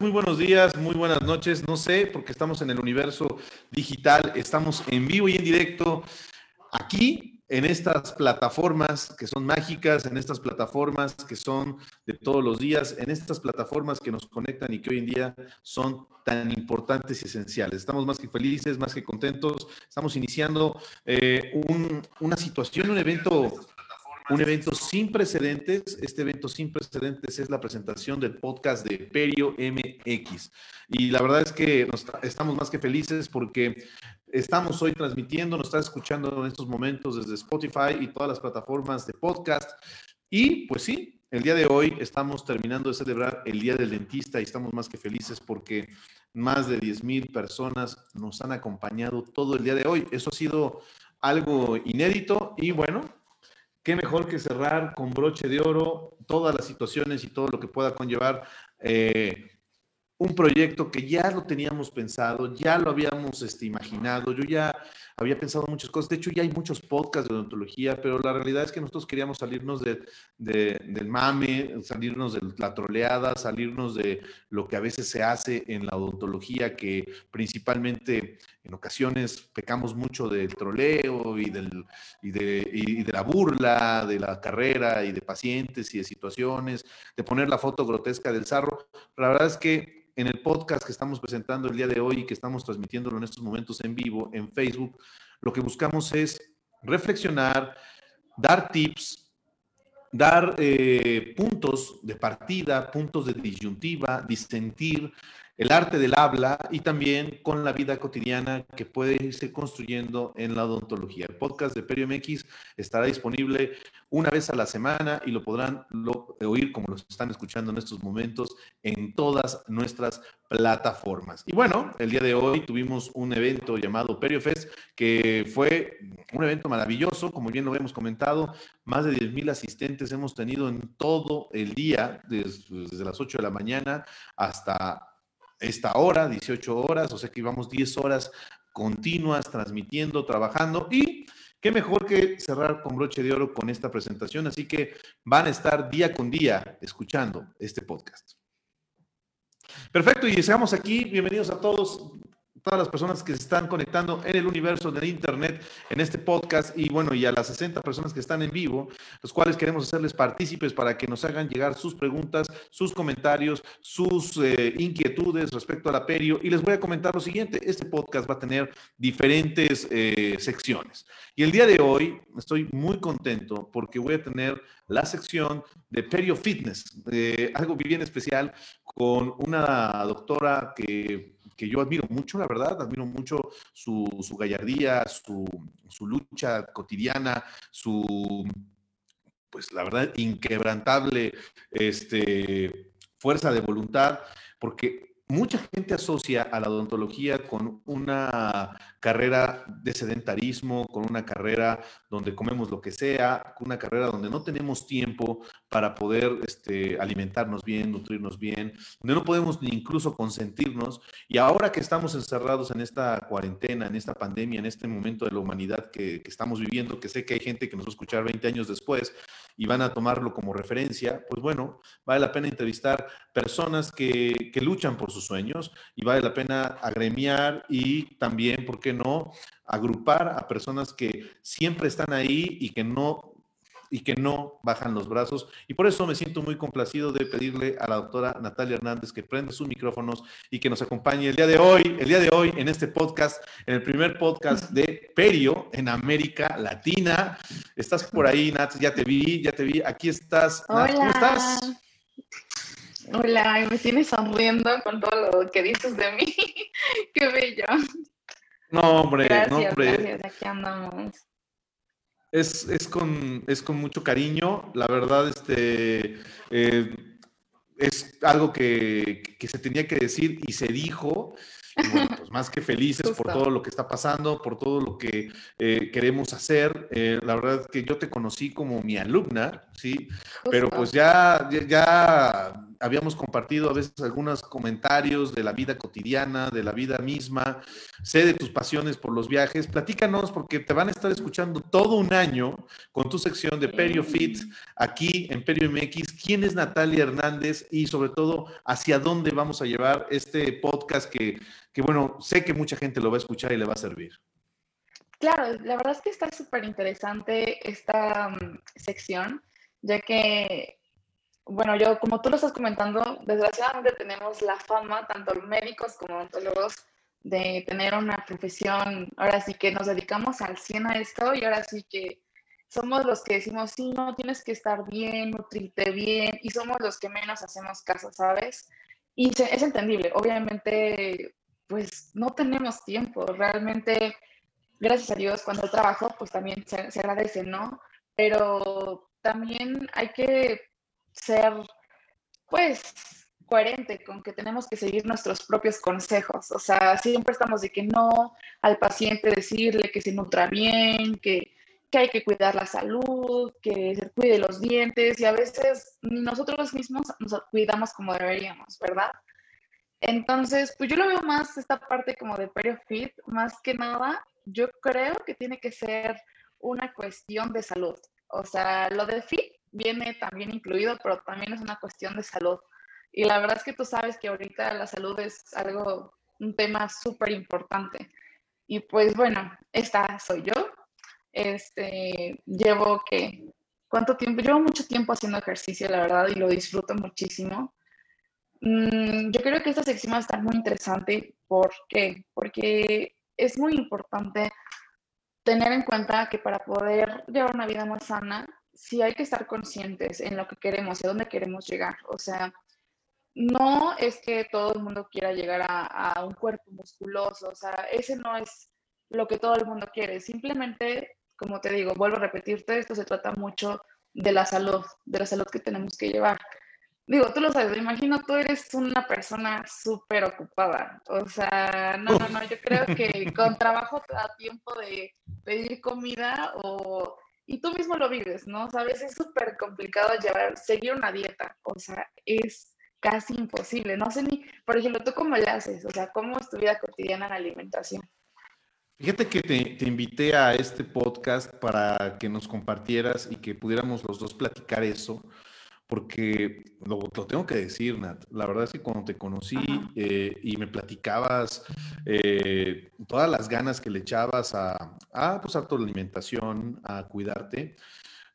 muy buenos días, muy buenas noches. No sé, porque estamos en el universo digital, estamos en vivo y en directo aquí en estas plataformas que son mágicas, en estas plataformas que son de todos los días, en estas plataformas que nos conectan y que hoy en día son tan importantes y esenciales. Estamos más que felices, más que contentos. Estamos iniciando eh, un- una situación, un evento un evento sin precedentes. Este evento sin precedentes es la presentación del podcast de Perio MX. Y la verdad es que estamos más que felices porque estamos hoy transmitiendo, nos está escuchando en estos momentos desde Spotify y todas las plataformas de podcast. Y pues sí, el día de hoy estamos terminando de celebrar el Día del Dentista y estamos más que felices porque más de 10 mil personas nos han acompañado todo el día de hoy. Eso ha sido algo inédito y bueno, qué mejor que cerrar con broche de oro todas las situaciones y todo lo que pueda conllevar eh, un proyecto que ya lo teníamos pensado, ya lo habíamos este, imaginado, yo ya había pensado muchas cosas, de hecho ya hay muchos podcasts de odontología, pero la realidad es que nosotros queríamos salirnos de, de- del mame, salirnos de la troleada, salirnos de lo que a veces se hace en la odontología, que principalmente en ocasiones pecamos mucho del troleo y, del, y, de, y de la burla de la carrera y de pacientes y de situaciones, de poner la foto grotesca del sarro. La verdad es que en el podcast que estamos presentando el día de hoy y que estamos transmitiéndolo en estos momentos en vivo en Facebook, lo que buscamos es reflexionar, dar tips, dar eh, puntos de partida, puntos de disyuntiva, disentir, el arte del habla y también con la vida cotidiana que puede irse construyendo en la odontología. El podcast de Perio MX estará disponible una vez a la semana y lo podrán lo- oír como lo están escuchando en estos momentos en todas nuestras plataformas. Y bueno, el día de hoy tuvimos un evento llamado Perio Fest que fue un evento maravilloso, como bien lo hemos comentado, más de 10 mil asistentes hemos tenido en todo el día, desde, desde las 8 de la mañana hasta esta hora, 18 horas, o sea que íbamos 10 horas continuas transmitiendo, trabajando. Y qué mejor que cerrar con broche de oro con esta presentación, así que van a estar día con día escuchando este podcast. Perfecto, y estamos aquí, bienvenidos a todos, todas las personas que se están conectando en el universo del Internet, en este podcast, y bueno, y a las 60 personas que están en vivo, los cuales queremos hacerles partícipes para que nos hagan llegar sus preguntas, sus comentarios, sus eh, inquietudes respecto a la Perio. Y les voy a comentar lo siguiente, este podcast va a tener diferentes eh, secciones. Y el día de hoy estoy muy contento porque voy a tener la sección de Perio Fitness, eh, algo bien especial con una doctora que, que yo admiro mucho, la verdad, admiro mucho su, su gallardía, su, su lucha cotidiana, su, pues la verdad, inquebrantable este, fuerza de voluntad, porque mucha gente asocia a la odontología con una carrera de sedentarismo, con una carrera donde comemos lo que sea, con una carrera donde no tenemos tiempo para poder este, alimentarnos bien, nutrirnos bien, donde no podemos ni incluso consentirnos. Y ahora que estamos encerrados en esta cuarentena, en esta pandemia, en este momento de la humanidad que, que estamos viviendo, que sé que hay gente que nos va a escuchar 20 años después y van a tomarlo como referencia, pues bueno, vale la pena entrevistar personas que, que luchan por sus sueños y vale la pena agremiar y también, ¿por qué no?, agrupar a personas que siempre están ahí y que no y que no bajan los brazos. Y por eso me siento muy complacido de pedirle a la doctora Natalia Hernández que prenda sus micrófonos y que nos acompañe el día de hoy, el día de hoy en este podcast, en el primer podcast de Perio en América Latina. Estás por ahí, Nat, ya te vi, ya te vi. Aquí estás, Nat, ¿cómo estás? Hola, me tienes sonriendo con todo lo que dices de mí. Qué bello. No, hombre, Gracias, no, hombre. gracias, aquí andamos. Es, es, con, es con mucho cariño. La verdad, este, eh, es algo que, que, se tenía que decir y se dijo. pues más que felices por todo lo que está pasando, por todo lo que eh, queremos hacer. Eh, la verdad es que yo te conocí como mi alumna, ¿sí? Pero pues ya, ya, habíamos compartido a veces algunos comentarios de la vida cotidiana, de la vida misma. Sé de tus pasiones por los viajes. Platícanos porque te van a estar escuchando todo un año con tu sección de Perio Fit aquí en Perio MX. ¿Quién es Natalia Hernández y sobre todo hacia dónde vamos a llevar este podcast que que bueno, sé que mucha gente lo va a escuchar y le va a servir. Claro, la verdad es que está súper interesante esta um, sección, ya que, bueno, yo como tú lo estás comentando, desgraciadamente tenemos la fama, tanto médicos como odontólogos, de tener una profesión, ahora sí que nos dedicamos al 100 a esto y ahora sí que somos los que decimos, sí, no, tienes que estar bien, nutrirte bien, y somos los que menos hacemos caso, ¿sabes? Y es entendible, obviamente pues no tenemos tiempo. Realmente, gracias a Dios, cuando trabajo, pues también se, agradece, ¿no? Pero también hay que ser, pues, coherente con que tenemos que seguir nuestros propios consejos. O sea, siempre estamos de que no al paciente decirle que se nutra bien, que, que hay que cuidar la salud, que se cuide los dientes y a veces nosotros mismos nos cuidamos como deberíamos, ¿verdad? Entonces, pues yo lo veo más esta parte como de fit, más que nada, yo creo que tiene que ser una cuestión de salud. O sea, lo de fit viene también incluido, pero también es una cuestión de salud. Y la verdad es que tú sabes que ahorita la salud es algo, un tema súper importante. Y pues bueno, esta soy yo. Este, llevo que, ¿cuánto tiempo? Llevo mucho tiempo haciendo ejercicio, la verdad, y lo disfruto muchísimo. Mm, yo creo que esta sección va a estar muy interesante. ¿Por qué? Porque es muy importante tener en cuenta que para poder llevar una vida más sana, sí hay que estar conscientes en lo que queremos y a dónde queremos llegar. O sea, no es que todo el mundo quiera llegar a, a, un cuerpo musculoso, o sea, ese no es lo que todo el mundo quiere. Simplemente, como te digo, vuelvo a repetirte, esto se trata mucho de la salud, de la salud que tenemos que llevar digo, tú lo sabes, me imagino tú eres una persona súper ocupada. O sea, no, no, no, yo creo que con trabajo te da tiempo de pedir comida o... Y tú mismo lo vives, ¿no? Sabes, es súper complicado llevar, seguir una dieta. O sea, es casi imposible. No sé ni, por ejemplo, ¿tú cómo le haces? O sea, ¿cómo es tu vida cotidiana en alimentación? Fíjate que te, te, invité a este podcast para que nos compartieras y que pudiéramos los dos platicar eso, porque lo, tengo que decir, Nat, la verdad es que cuando te conocí eh, y me platicabas eh, todas las ganas que le echabas a, a, pues, a tu alimentación, a cuidarte,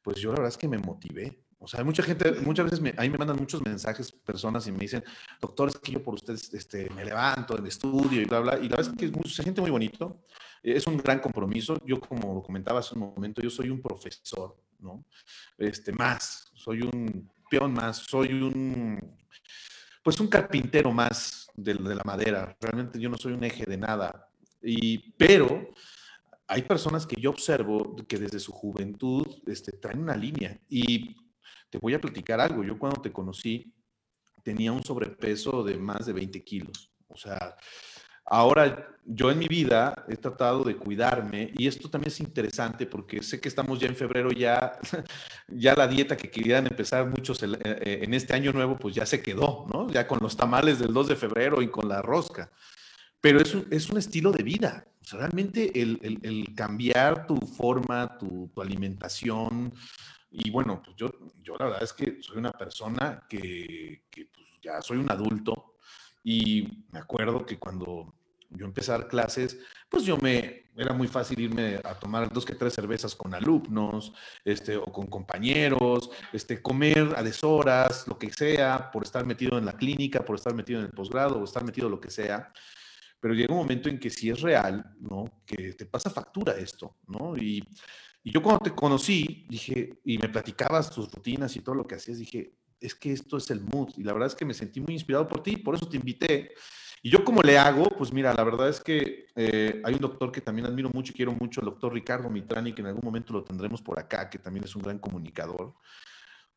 pues yo la verdad es que me motivé. O sea, hay mucha gente, muchas veces me, ahí me mandan muchos mensajes personas y me dicen, doctor, es que yo por ustedes este, me levanto en estudio y bla, bla. Y la verdad es que es muy, se siente muy bonito. Es un gran compromiso. Yo, como lo comentaba hace un momento, yo soy un profesor, ¿no? Este, más, soy un peón más, soy un, pues un carpintero más de, la madera. Realmente yo no soy un eje de nada. Y, pero hay personas que yo observo que desde su juventud este, traen una línea. Y te voy a platicar algo. Yo cuando te conocí tenía un sobrepeso de más de 20 kilos. O sea, Ahora, yo en mi vida he tratado de cuidarme y esto también es interesante porque sé que estamos ya en febrero, ya, ya la dieta que querían empezar muchos eh, eh, en este año nuevo, pues ya se quedó, ¿no? Ya con los tamales del 2 de febrero y con la rosca. Pero es un, es un estilo de vida. O sea, realmente el, el, cambiar tu forma, tu, tu alimentación, y bueno, pues yo, yo la verdad es que soy una persona que, que pues ya soy un adulto y me acuerdo que cuando yo dar clases, pues yo me, era muy fácil irme a tomar dos que tres cervezas con alumnos, este, o con compañeros, este, comer a deshoras, lo que sea, por estar metido en la clínica, por estar metido en el posgrado, o estar metido lo que sea. Pero llega un momento en que si es real, ¿no? Que te pasa factura esto, ¿no? Y, y yo cuando te conocí, dije, y me platicabas tus rutinas y todo lo que hacías, dije, es que esto es el mood. Y la verdad es que me sentí muy inspirado por ti, por eso te invité ¿Y yo cómo le hago? Pues mira, la verdad es que eh, hay un doctor que también admiro mucho y quiero mucho, el doctor Ricardo Mitrani, que en algún momento lo tendremos por acá, que también es un gran comunicador.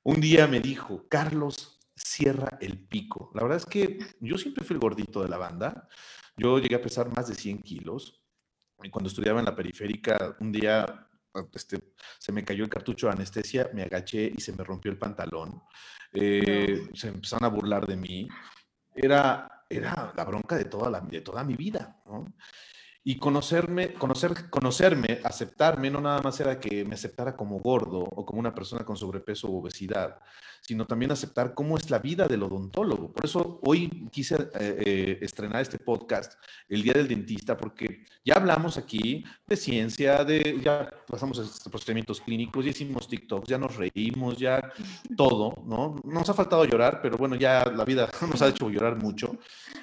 Un día me dijo, Carlos, cierra el pico. La verdad es que yo siempre fui el gordito de la banda. Yo llegué a pesar más de 100 kilos. Y cuando estudiaba en la periférica, un día este, se me cayó el cartucho de anestesia, me agaché y se me rompió el pantalón. Eh, se empezaron a burlar de mí. Era, era la bronca de toda, la, de toda mi vida. ¿no? Y conocerme, conocer, conocerme, aceptarme, no nada más era que me aceptara como gordo o como una persona con sobrepeso o obesidad, sino también aceptar cómo es la vida del odontólogo. Por eso hoy quise eh, eh, estrenar este podcast, el Día del Dentista, porque ya hablamos aquí de ciencia, de, ya pasamos a estos procedimientos clínicos, ya hicimos TikToks, ya nos reímos, ya todo, ¿no? Nos ha faltado llorar, pero bueno, ya la vida nos ha hecho llorar mucho.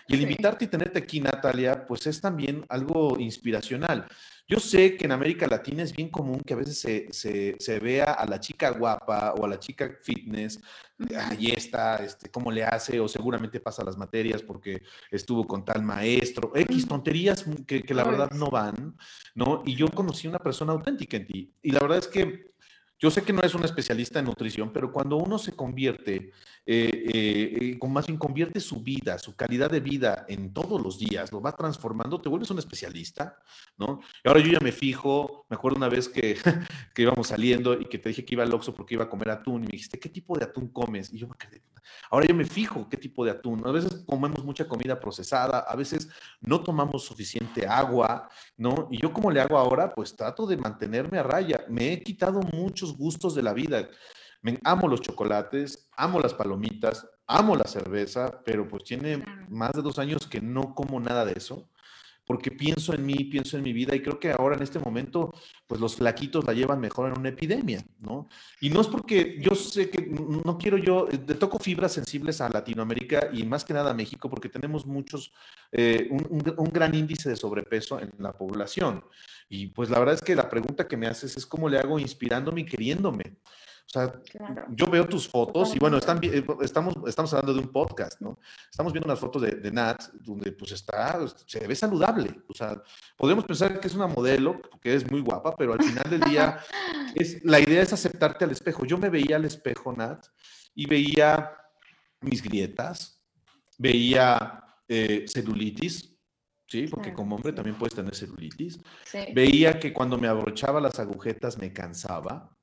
Y el invitarte y tenerte aquí, Natalia, pues es también algo inspiracional. Yo sé que en América Latina es bien común que a veces se, se, vea a la chica guapa o a la chica fitness, ahí está, este, cómo le hace, o seguramente pasa las materias porque estuvo con tal maestro, X tonterías que, que la verdad no van, ¿no? Y yo conocí una persona auténtica en ti. Y la verdad es que yo sé que no es un especialista en nutrición, pero cuando uno se convierte, eh, eh, más bien convierte su vida, su calidad de vida en todos los días, lo va transformando, te vuelves un especialista, ¿no? Y ahora yo ya me fijo, me acuerdo una vez que, que íbamos saliendo y que te dije que iba al Oxxo porque iba a comer atún y me dijiste, ¿qué tipo de atún comes? Y yo me quedé, ahora yo me fijo qué tipo de atún. A veces comemos mucha comida procesada, a veces no tomamos suficiente agua, ¿no? Y yo como le hago ahora, pues trato de mantenerme a raya. Me he quitado muchos gustos de la vida. Me, amo los chocolates, amo las palomitas, amo la cerveza, pero pues tiene más de dos años que no como nada de eso, porque pienso en mí, pienso en mi vida y creo que ahora en este momento, pues los flaquitos la llevan mejor en una epidemia, ¿no? Y no es porque yo sé que no quiero yo, eh, toco fibras sensibles a Latinoamérica y más que nada a México, porque tenemos muchos, eh, un, un gran índice de sobrepeso en la población. Y pues la verdad es que la pregunta que me haces es cómo le hago inspirándome y queriéndome. O sea, yo veo tus fotos y bueno, están, eh, estamos, estamos hablando de un podcast, ¿no? Estamos viendo unas fotos de, Nat, donde pues está, se ve saludable. O sea, podemos pensar que es una modelo, que es muy guapa, pero al final del día, es, la idea es aceptarte al espejo. Yo me veía al espejo, Nat, y veía mis grietas, veía eh, celulitis, ¿sí? Porque como hombre también puedes tener celulitis. Veía que cuando me abrochaba las agujetas me cansaba.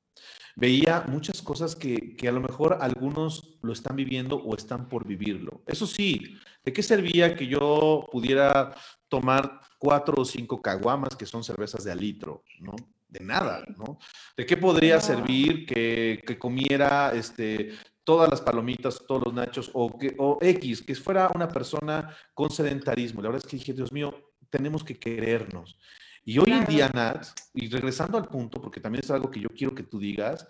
Veía muchas cosas que, que, a lo mejor algunos lo están viviendo o están por vivirlo. Eso sí, ¿de qué servía que yo pudiera tomar cuatro o cinco caguamas, que son cervezas de alitro, ¿no? De nada, ¿no? ¿De qué podría servir que, que comiera este, todas las palomitas, todos los nachos, o, que, o X, que fuera una persona con sedentarismo. La verdad es que dije, Dios mío, tenemos que querernos. Y hoy en día, Nat, y regresando al punto, porque también es algo que yo quiero que tú digas,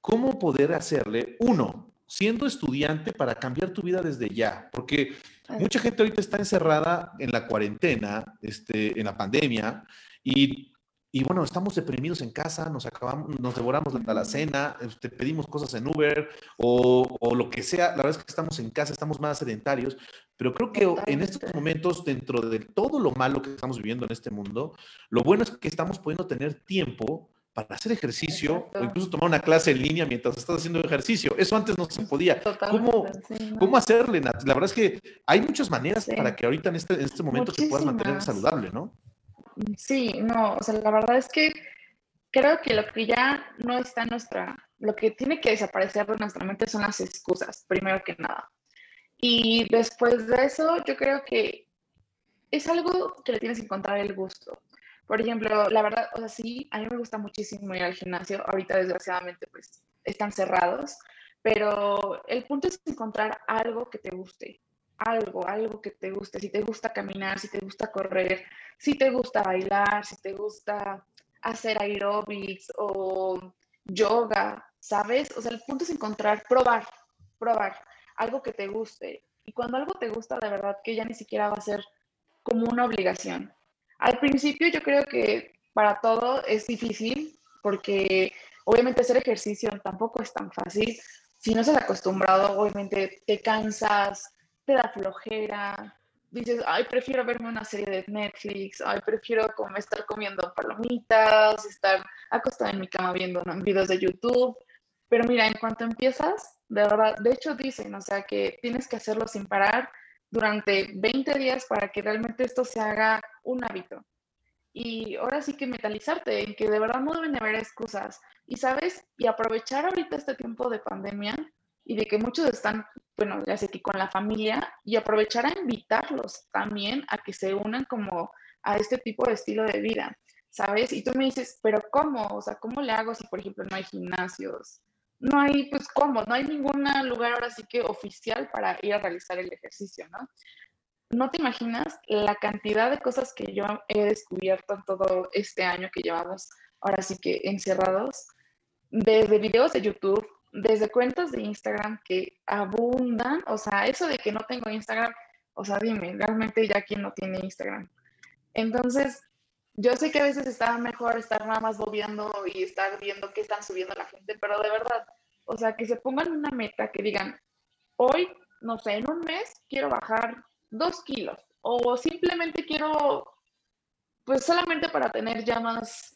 ¿cómo poder hacerle, uno, siendo estudiante para cambiar tu vida desde ya? Porque mucha gente ahorita está encerrada en la cuarentena, este, en la pandemia, y y bueno, estamos deprimidos en casa, nos acabamos, nos devoramos la, la cena, este, pedimos cosas en Uber o, o, lo que sea. La verdad es que estamos en casa, estamos más sedentarios, pero creo que en estos momentos, dentro de todo lo malo que estamos viviendo en este mundo, lo bueno es que estamos pudiendo tener tiempo para hacer ejercicio o incluso tomar una clase en línea mientras estás haciendo ejercicio. Eso antes no se podía. ¿Cómo, ¿Cómo hacerle, Nat? La verdad es que hay muchas maneras para que ahorita en este, en este momento te puedas mantener saludable, ¿no? Sí, no, o sea, la verdad es que creo que lo que ya no está en nuestra, lo que tiene que desaparecer de nuestra mente son las excusas, primero que nada. Y después de eso, yo creo que es algo que le tienes que encontrar el gusto. Por ejemplo, la verdad, o sea, sí, a mí me gusta muchísimo ir al gimnasio. Ahorita, desgraciadamente, pues están cerrados. Pero el punto es encontrar algo que te guste algo, algo que te guste, si te gusta caminar, si te gusta correr, si te gusta bailar, si te gusta hacer aerobics o yoga, ¿sabes? O sea, el punto es encontrar, probar, probar algo que te guste. Y cuando algo te gusta, de verdad que ya ni siquiera va a ser como una obligación. Al principio yo creo que para todo es difícil porque obviamente hacer ejercicio tampoco es tan fácil. Si no estás acostumbrado, obviamente te cansas, te da flojera, dices, ay, prefiero verme una serie de Netflix, ay, prefiero como estar comiendo palomitas, estar acostada en mi cama viendo videos de YouTube. Pero mira, en cuanto empiezas, de verdad, de hecho dicen, o sea, que tienes que hacerlo sin parar durante 20 días para que realmente esto se haga un hábito. Y ahora sí que metalizarte en que de verdad no deben haber excusas. Y sabes, y aprovechar ahorita este tiempo de pandemia y de que muchos están, bueno, ya sé que con la familia, y aprovechar a invitarlos también a que se unan como a este tipo de estilo de vida, ¿sabes? Y tú me dices, pero ¿cómo? O sea, ¿cómo le hago si, por ejemplo, no hay gimnasios? No hay, pues, ¿cómo? No hay ningún lugar ahora sí que oficial para ir a realizar el ejercicio, ¿no? No te imaginas la cantidad de cosas que yo he descubierto en todo este año que llevamos ahora sí que encerrados, desde videos de YouTube, desde cuentas de Instagram que abundan, o sea, eso de que no tengo Instagram, o sea, dime, realmente ya quién no tiene Instagram. Entonces, yo sé que a veces está mejor estar nada más bobeando y estar viendo qué están subiendo la gente, pero de verdad, o sea, que se pongan una meta, que digan, hoy, no sé, en un mes quiero bajar dos kilos, o simplemente quiero, pues solamente para tener ya más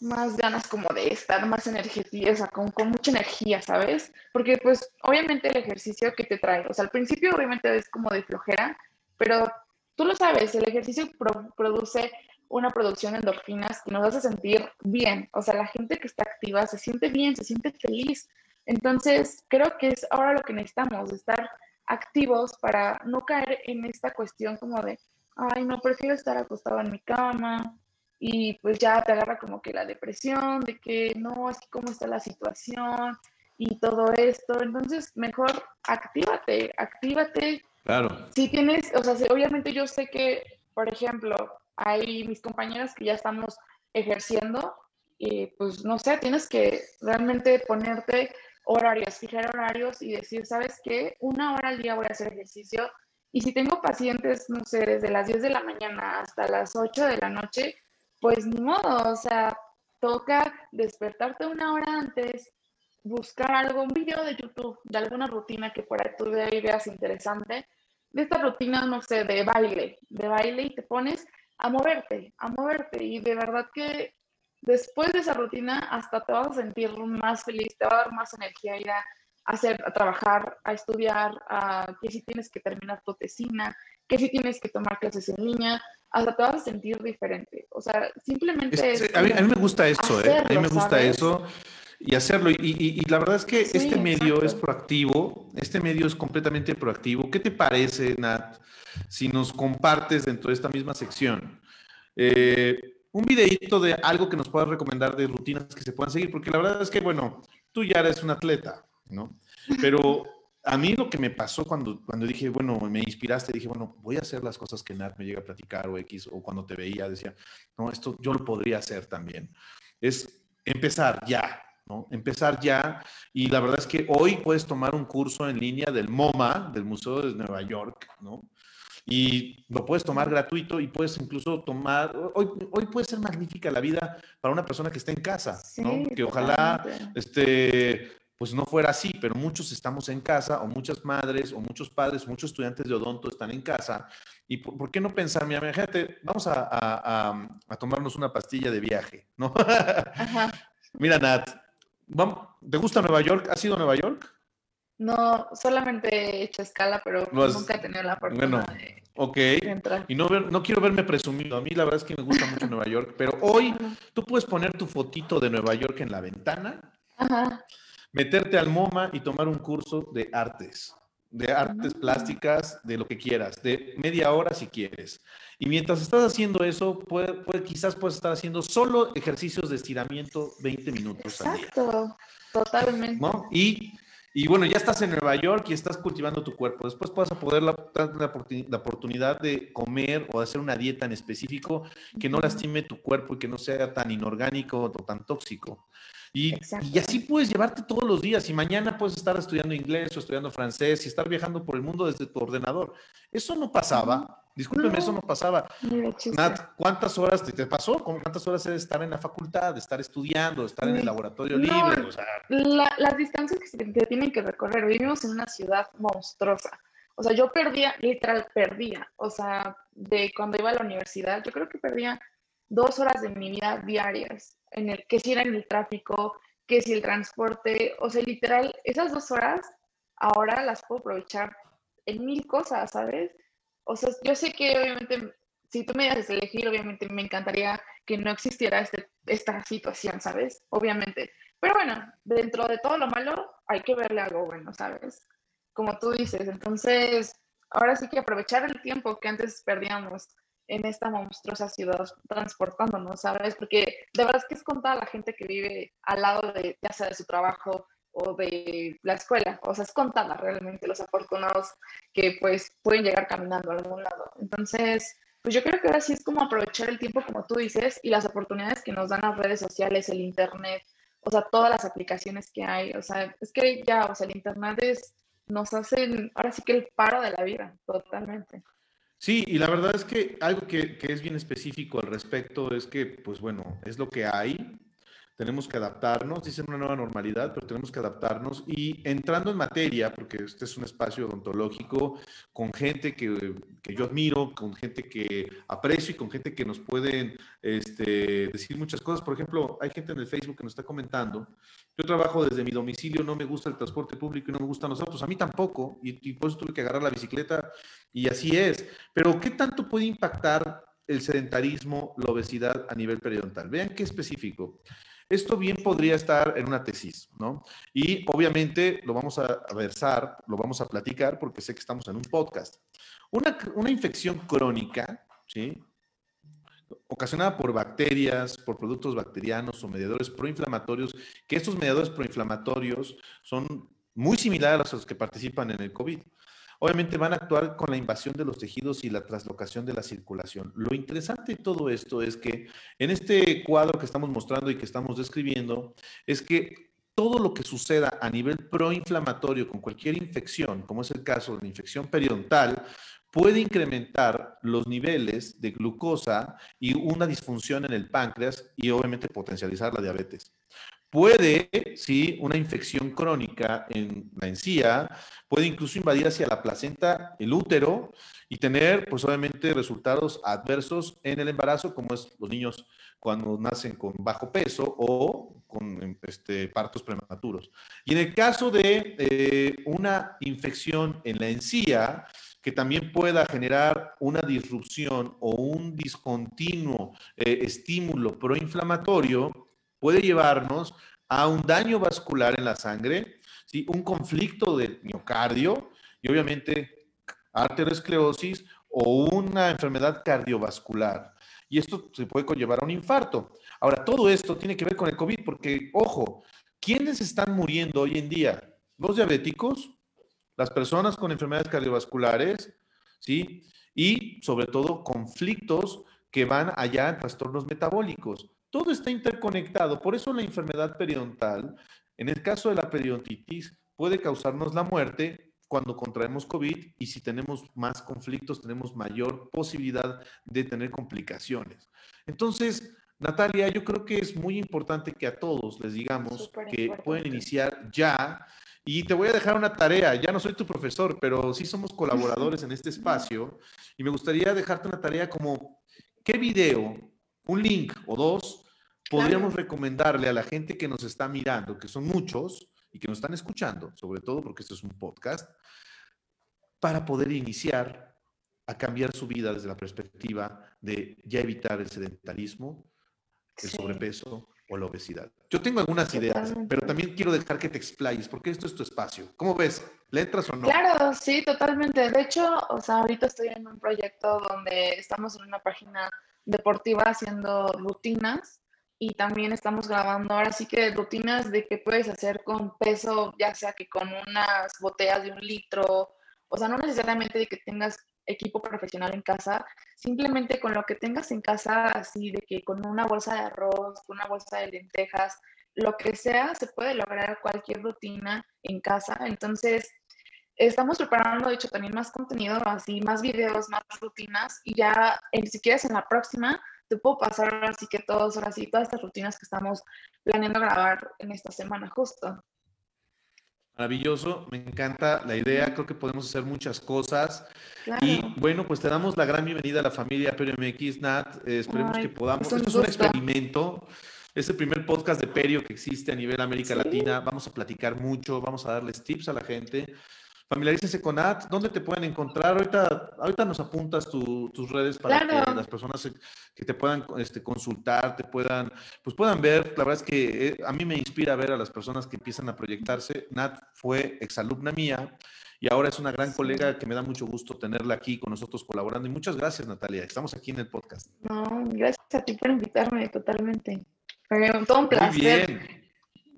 más ganas como de estar más energética, o sea, con, con, mucha energía, ¿sabes? Porque pues obviamente el ejercicio que te trae, o sea, al principio obviamente es como de flojera, pero tú lo sabes, el ejercicio produce una producción de endorfinas que nos hace sentir bien, o sea, la gente que está activa se siente bien, se siente feliz. Entonces, creo que es ahora lo que necesitamos, estar activos para no caer en esta cuestión como de, ay, no, prefiero estar acostado en mi cama, y pues ya te agarra como que la depresión de que no, es que cómo está la situación y todo esto. Entonces, mejor actívate, actívate. Claro. Si tienes, o sea, obviamente yo sé que, por ejemplo, hay mis compañeras que ya estamos ejerciendo y pues no sé, tienes que realmente ponerte horarios, fijar horarios y decir, ¿sabes qué? Una hora al día voy a hacer ejercicio. Y si tengo pacientes, no sé, desde las 10 de la mañana hasta las 8 de la noche, pues ni modo, o sea, toca despertarte una hora antes, buscar algo, un video de YouTube de alguna rutina que por ahí tú veas interesante, de esta rutina, no sé, de baile, de baile y te pones a moverte, a moverte. Y de verdad que después de esa rutina hasta te vas a sentir más feliz, te va a dar más energía ir a hacer, a trabajar, a estudiar, a que si tienes que terminar tu tesina, que si tienes que tomar clases en línea, hasta te vas a sentir diferente. O sea, simplemente... a, mí, me gusta eso, ¿eh? A mí me gusta eso y hacerlo. Y, la verdad es que este medio es proactivo, este medio es completamente proactivo. ¿Qué te parece, Nat, si nos compartes dentro de esta misma sección eh, un videito de algo que nos puedas recomendar de rutinas que se puedan seguir? Porque la verdad es que, bueno, tú ya eres un atleta, ¿no? Pero a mí lo que me pasó cuando, cuando dije, bueno, me inspiraste, dije, bueno, voy a hacer las cosas que Nat me llega a platicar o X, o cuando te veía, decía, no, esto yo lo podría hacer también. Es empezar ya, ¿no? Empezar ya. Y la verdad es que hoy puedes tomar un curso en línea del MoMA, del Museo de Nueva York, ¿no? Y lo puedes tomar gratuito y puedes incluso tomar, hoy, hoy puede ser magnífica la vida para una persona que está en casa, ¿no? Que ojalá, este, pues no fuera así, pero muchos estamos en casa, o muchas madres, o muchos padres, muchos estudiantes de odonto están en casa. ¿Y por, qué no pensar, mira, gente, vamos a, tomarnos una pastilla de viaje, ¿no? Mira, Nat, ¿te gusta Nueva York? ¿Has ido a Nueva York? No, solamente he hecho escala, pero nunca he tenido la fortuna bueno, de, ok. Y no, no quiero verme presumido. A mí la verdad es que me gusta mucho Nueva York, pero hoy tú puedes poner tu fotito de Nueva York en la ventana. Ajá meterte al MoMA y tomar un curso de artes, de artes plásticas, de lo que quieras, de media hora si quieres. Y mientras estás haciendo eso, puede, quizás puedes estar haciendo solo ejercicios de estiramiento 20 minutos al día. Exacto, totalmente. ¿no? Y, y, bueno, ya estás en Nueva York y estás cultivando tu cuerpo. Después vas a poder la, la, la, oportunidad de comer o de hacer una dieta en específico que no lastime tu cuerpo y que no sea tan inorgánico o tan tóxico. Y, así puedes llevarte todos los días. Y mañana puedes estar estudiando inglés o estudiando francés y estar viajando por el mundo desde tu ordenador. Eso no pasaba. Discúlpeme, eso no pasaba. Nat, ¿cuántas horas te, pasó? ¿Cuántas horas es estar en la facultad, de estar estudiando, de estar en el laboratorio libre? las distancias que se tienen que recorrer. Vivimos en una ciudad monstruosa. O sea, yo perdía, literal, perdía. O sea, de cuando iba a la universidad, yo creo que perdía dos horas de mi vida diarias, en el que si era en el tráfico, que si el transporte, o sea, literal, esas dos horas ahora las puedo aprovechar en mil cosas, ¿sabes? O sea, yo sé que obviamente, si tú me das elegir, obviamente me encantaría que no existiera este, esta situación, ¿sabes? Obviamente. Pero bueno, dentro de todo lo malo, hay que verle algo bueno, ¿sabes? Como tú dices, entonces, ahora sí que aprovechar el tiempo que antes perdíamos en esta monstruosa ciudad transportándonos, ¿sabes? Porque de verdad es que es contada la gente que vive al lado de, ya sea de su trabajo o de la escuela, o sea, es contada realmente los afortunados que pues pueden llegar caminando a algún lado. Entonces, pues yo creo que ahora sí es como aprovechar el tiempo, como tú dices, y las oportunidades que nos dan las redes sociales, el Internet, o sea, todas las aplicaciones que hay, o sea, es que ya, o sea, el Internet es, nos hacen, ahora sí que el paro de la vida, totalmente. Sí, y la verdad es que algo que, que, es bien específico al respecto es que, pues bueno, es lo que hay, tenemos que adaptarnos, dicen una nueva normalidad, pero tenemos que adaptarnos y entrando en materia, porque este es un espacio odontológico con gente que, que yo admiro, con gente que aprecio y con gente que nos pueden este, decir muchas cosas. Por ejemplo, hay gente en el Facebook que nos está comentando, yo trabajo desde mi domicilio, no me gusta el transporte público y no me gustan los autos, a mí tampoco, y, y por eso tuve que agarrar la bicicleta y así es. Pero ¿qué tanto puede impactar el sedentarismo, la obesidad a nivel periodontal? Vean qué específico. Esto bien podría estar en una tesis, ¿no? Y obviamente lo vamos a versar, lo vamos a platicar porque sé que estamos en un podcast. Una, una infección crónica, ¿sí? ocasionada por bacterias, por productos bacterianos o mediadores proinflamatorios, que estos mediadores proinflamatorios son muy similares a los que participan en el COVID obviamente van a actuar con la invasión de los tejidos y la traslocación de la circulación. Lo interesante de todo esto es que en este cuadro que estamos mostrando y que estamos describiendo, es que todo lo que suceda a nivel proinflamatorio con cualquier infección, como es el caso de la infección periodontal, puede incrementar los niveles de glucosa y una disfunción en el páncreas y obviamente potencializar la diabetes. Puede, sí, una infección crónica en la encía, puede incluso invadir hacia la placenta, el útero, y tener, pues obviamente, resultados adversos en el embarazo, como es los niños cuando nacen con bajo peso o con este, partos prematuros. Y en el caso de eh, una infección en la encía, que también pueda generar una disrupción o un discontinuo eh, estímulo proinflamatorio, puede llevarnos a un daño vascular en la sangre, ¿sí? un conflicto del miocardio y obviamente arteriosclerosis o una enfermedad cardiovascular. Y esto se puede conllevar a un infarto. Ahora, todo esto tiene que ver con el COVID porque, ojo, ¿quiénes están muriendo hoy en día? Los diabéticos, las personas con enfermedades cardiovasculares, ¿sí? Y sobre todo conflictos que van allá en trastornos metabólicos. Todo está interconectado. Por eso la enfermedad periodontal, en el caso de la periodontitis, puede causarnos la muerte cuando contraemos COVID y si tenemos más conflictos, tenemos mayor posibilidad de tener complicaciones. Entonces, Natalia, yo creo que es muy importante que a todos les digamos que pueden iniciar ya. Y te voy a dejar una tarea, ya no soy tu profesor, pero sí somos colaboradores en este espacio y me gustaría dejarte una tarea como, ¿qué video, un link o dos, podríamos recomendarle a la gente que nos está mirando, que son muchos y que nos están escuchando, sobre todo porque este es un podcast, para poder iniciar a cambiar su vida desde la perspectiva de ya evitar el sedentarismo, el sobrepeso o la obesidad. Yo tengo algunas ideas, pero también quiero dejar que te explayes, porque esto es tu espacio. ¿Cómo ves? ¿Le entras o no? Claro, sí, totalmente. De hecho, o sea, ahorita estoy en un proyecto donde estamos en una página deportiva haciendo rutinas y también estamos grabando ahora sí que rutinas de qué puedes hacer con peso, ya sea que con unas botellas de un litro, o sea, no necesariamente de que tengas equipo profesional en casa, simplemente con lo que tengas en casa, así de que con una bolsa de arroz, una bolsa de lentejas, lo que sea, se puede lograr cualquier rutina en casa. Entonces, estamos preparando, de hecho, también más contenido, así, más videos, más rutinas, y ya, si quieres, en la próxima te puedo pasar así que todos, ahora sí, todas estas rutinas que estamos planeando grabar en esta semana justo. Maravilloso, me encanta la idea, creo que podemos hacer muchas cosas. Y bueno, pues te damos la gran bienvenida a la familia PerioMX, Nat. Eh, esperemos que podamos. Esto es un experimento. Es el primer podcast de Perio que existe a nivel América Latina. Vamos a platicar mucho, vamos a darles tips a la gente familiarícense con AT, ¿dónde te pueden encontrar? Ahorita, ahorita nos apuntas tus redes para que las personas que te puedan este, consultar, te puedan, pues puedan ver. La verdad es que eh, a mí me inspira ver a las personas que empiezan a proyectarse. Nat fue exalumna mía y ahora es una gran colega que me da mucho gusto tenerla aquí con nosotros colaborando. Y muchas gracias, Natalia. Estamos aquí en el podcast. No, gracias a ti por invitarme totalmente. Fue todo un placer. Muy bien.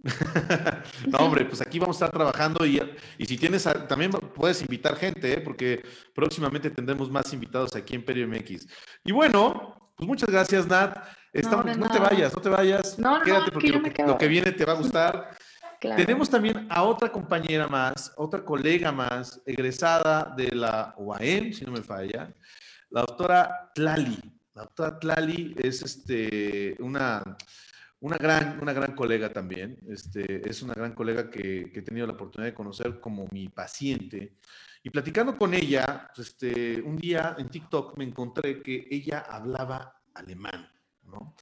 no, hombre, pues aquí vamos a estar trabajando y, y si tienes, también puedes invitar gente, ¿eh? porque próximamente tendremos más invitados aquí en Perio MX. Y bueno, pues muchas gracias, Nat. Estamos, no, te vayas, no te vayas. No, Quédate porque lo que, viene te va a gustar. Tenemos también a otra compañera más, otra colega más, egresada de la UAM, si no me falla, la doctora Tlali. La doctora Tlali es este, una una gran, una gran colega también, este, es una gran colega que, he tenido la oportunidad de conocer como mi paciente. Y platicando con ella, pues, este, un día en TikTok me encontré que ella hablaba alemán, ¿no?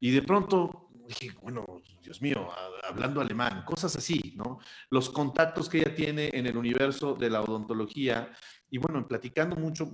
Y de pronto dije, bueno, Dios mío, hablando alemán, cosas así, ¿no? Los contactos que ella tiene en el universo de la odontología. Y bueno, platicando mucho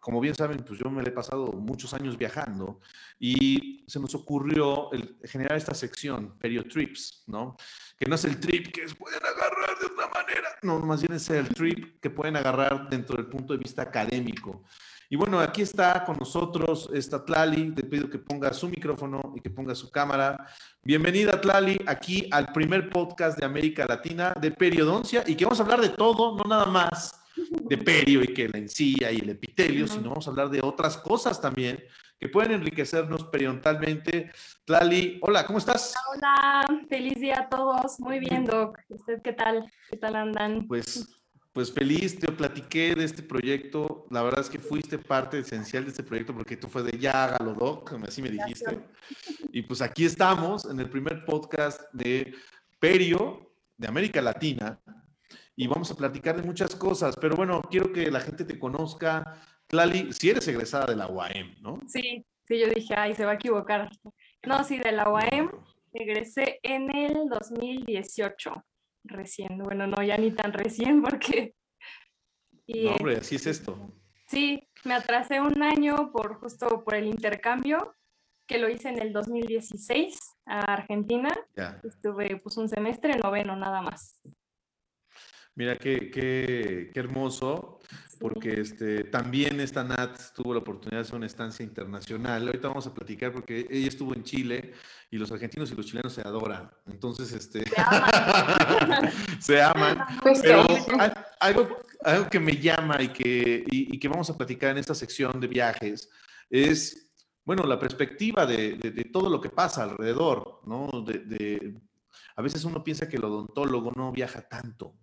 como bien saben, pues yo me he pasado muchos años viajando y se nos ocurrió el, generar esta sección, Perio Trips, ¿no? Que no es el trip que pueden agarrar de otra manera, no, más bien es el trip que pueden agarrar dentro del punto de vista académico. Y bueno, aquí está con nosotros esta Tlali. Te pido que ponga su micrófono y que ponga su cámara. Bienvenida, Tlali, aquí al primer podcast de América Latina de periodoncia y que vamos a hablar de todo, no nada más de perio y que la encía y el epitelio, sino vamos a hablar de otras cosas también que pueden enriquecernos periodontalmente. Tlali, hola, ¿cómo estás? Hola, feliz día a todos. Muy bien, Doc. ¿Usted qué tal? ¿Qué tal andan? Pues, pues feliz, te platiqué de este proyecto. La verdad es que fuiste parte esencial de este proyecto porque tú fue de ya hágalo, Doc, así me dijiste. Y pues aquí estamos en el primer podcast de Perio de América Latina, y vamos a platicar de muchas cosas, pero bueno, quiero que la gente te conozca. Clali, si eres egresada de la UAM, ¿no? Sí, sí, yo dije, ay, se va a equivocar. No, sí, de la UAM egresé en el 2018, recién. Bueno, no, ya ni tan recién porque... Y, no, hombre, así es esto. Sí, me atrasé un año por justo por el intercambio que lo hice en el 2016 a Argentina. Estuve pues un semestre noveno nada más. Mira qué, qué, qué hermoso, porque este, también esta Nat tuvo la oportunidad de hacer una estancia internacional. Ahorita vamos a platicar porque ella estuvo en Chile y los argentinos y los chilenos se adoran. Entonces, este, se aman. Pues pero algo, algo que me llama y que, y, que vamos a platicar en esta sección de viajes es, bueno, la perspectiva de, de, de todo lo que pasa alrededor, ¿no? De, a veces uno piensa que el odontólogo no viaja tanto,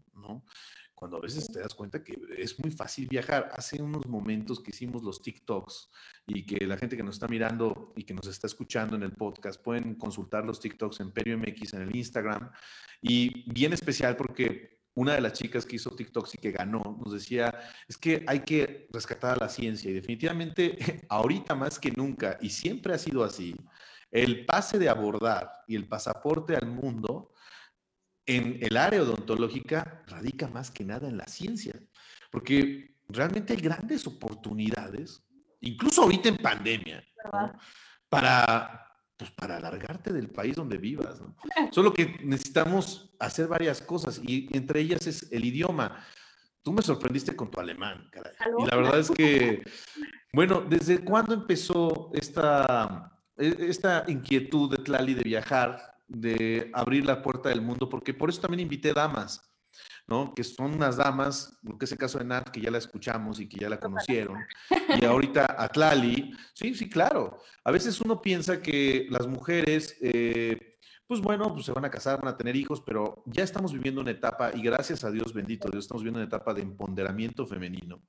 cuando a veces te das cuenta que es muy fácil viajar. Hace unos momentos que hicimos los TikToks y que la gente que nos está mirando y que nos está escuchando en el podcast pueden consultar los TikToks en Perio MX en el Instagram. Y bien especial porque una de las chicas que hizo TikToks y que ganó nos decía, es que hay que rescatar a la ciencia y definitivamente ahorita más que nunca, y siempre ha sido así, el pase de abordar y el pasaporte al mundo en el área odontológica radica más que nada en la ciencia, porque realmente hay grandes oportunidades, incluso ahorita en pandemia, para, pues, para alargarte del país donde vivas. Solo que necesitamos hacer varias cosas y entre ellas es el idioma. Tú me sorprendiste con tu alemán, caray. Y la verdad es que, bueno, ¿desde cuándo empezó esta, e, esta inquietud de Tlali de viajar de abrir la puerta del mundo, porque por eso también invité damas, ¿no? Que son unas damas, lo que es el caso de Nat, que ya la escuchamos y que ya la conocieron, y ahorita Atlali, sí, sí, claro. A veces uno piensa que las mujeres, eh, pues bueno, pues se van a casar, van a tener hijos, pero ya estamos viviendo una etapa, y gracias a Dios bendito, Dios, estamos viviendo una etapa de empoderamiento femenino,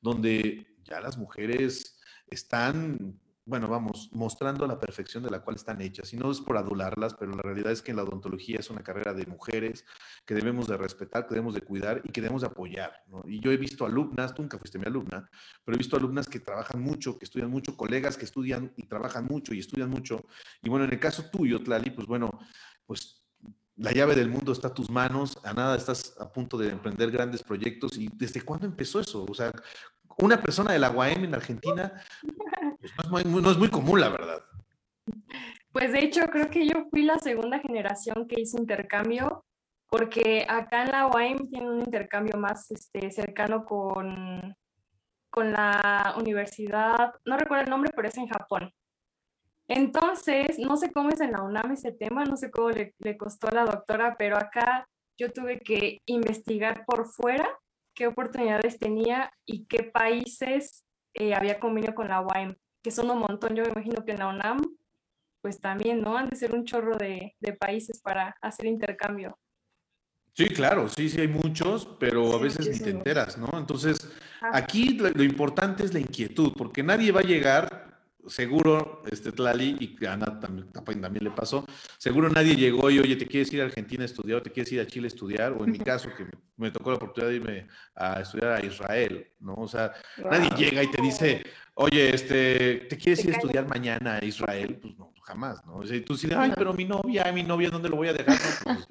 donde ya las mujeres están bueno, vamos, mostrando la perfección de la cual están hechas. Y no es por adularlas, pero la realidad es que la odontología es una carrera de mujeres que debemos de respetar, que debemos de cuidar y que debemos de apoyar. Y yo he visto alumnas, tú nunca fuiste mi alumna, pero he visto alumnas que trabajan mucho, que estudian mucho, colegas que estudian y trabajan mucho y estudian mucho. Y bueno, en el caso tuyo, Tlali, pues bueno, pues la llave del mundo está a tus manos, a nada estás a punto de emprender grandes proyectos. ¿Y desde cuándo empezó eso? O sea, una persona de la UAM en Argentina pues no, es muy, común, la verdad. Pues de hecho, creo que yo fui la segunda generación que hizo intercambio, porque acá en la UAM tiene un intercambio más este, cercano con, con la universidad, no recuerdo el nombre, pero es en Japón. Entonces, no sé cómo es en la UNAM ese tema, no sé cómo le costó a la doctora, pero acá yo tuve que investigar por fuera qué oportunidades tenía y qué países eh, había convenio con la UAM, que son un montón. Yo me imagino que en la UNAM, pues también, ¿no? Han de ser un chorro de, de países para hacer intercambio. Sí, claro, sí, sí hay muchos, pero a veces ni te enteras, ¿no? Entonces, aquí lo, importante es la inquietud, porque nadie va a llegar seguro, este Tlali, y Ana también, también, le pasó, seguro nadie llegó y, oye, ¿te quieres ir a Argentina a estudiar o te quieres ir a Chile a estudiar? O en mi caso, que me, tocó la oportunidad de irme a estudiar a Israel, ¿no? O sea, nadie llega y te dice, oye, este, ¿te quieres ir a estudiar mañana a Israel? Pues no, jamás, ¿no? O sea, tú dices, ay, pero mi novia, mi novia, ¿dónde lo voy a dejar? Pues,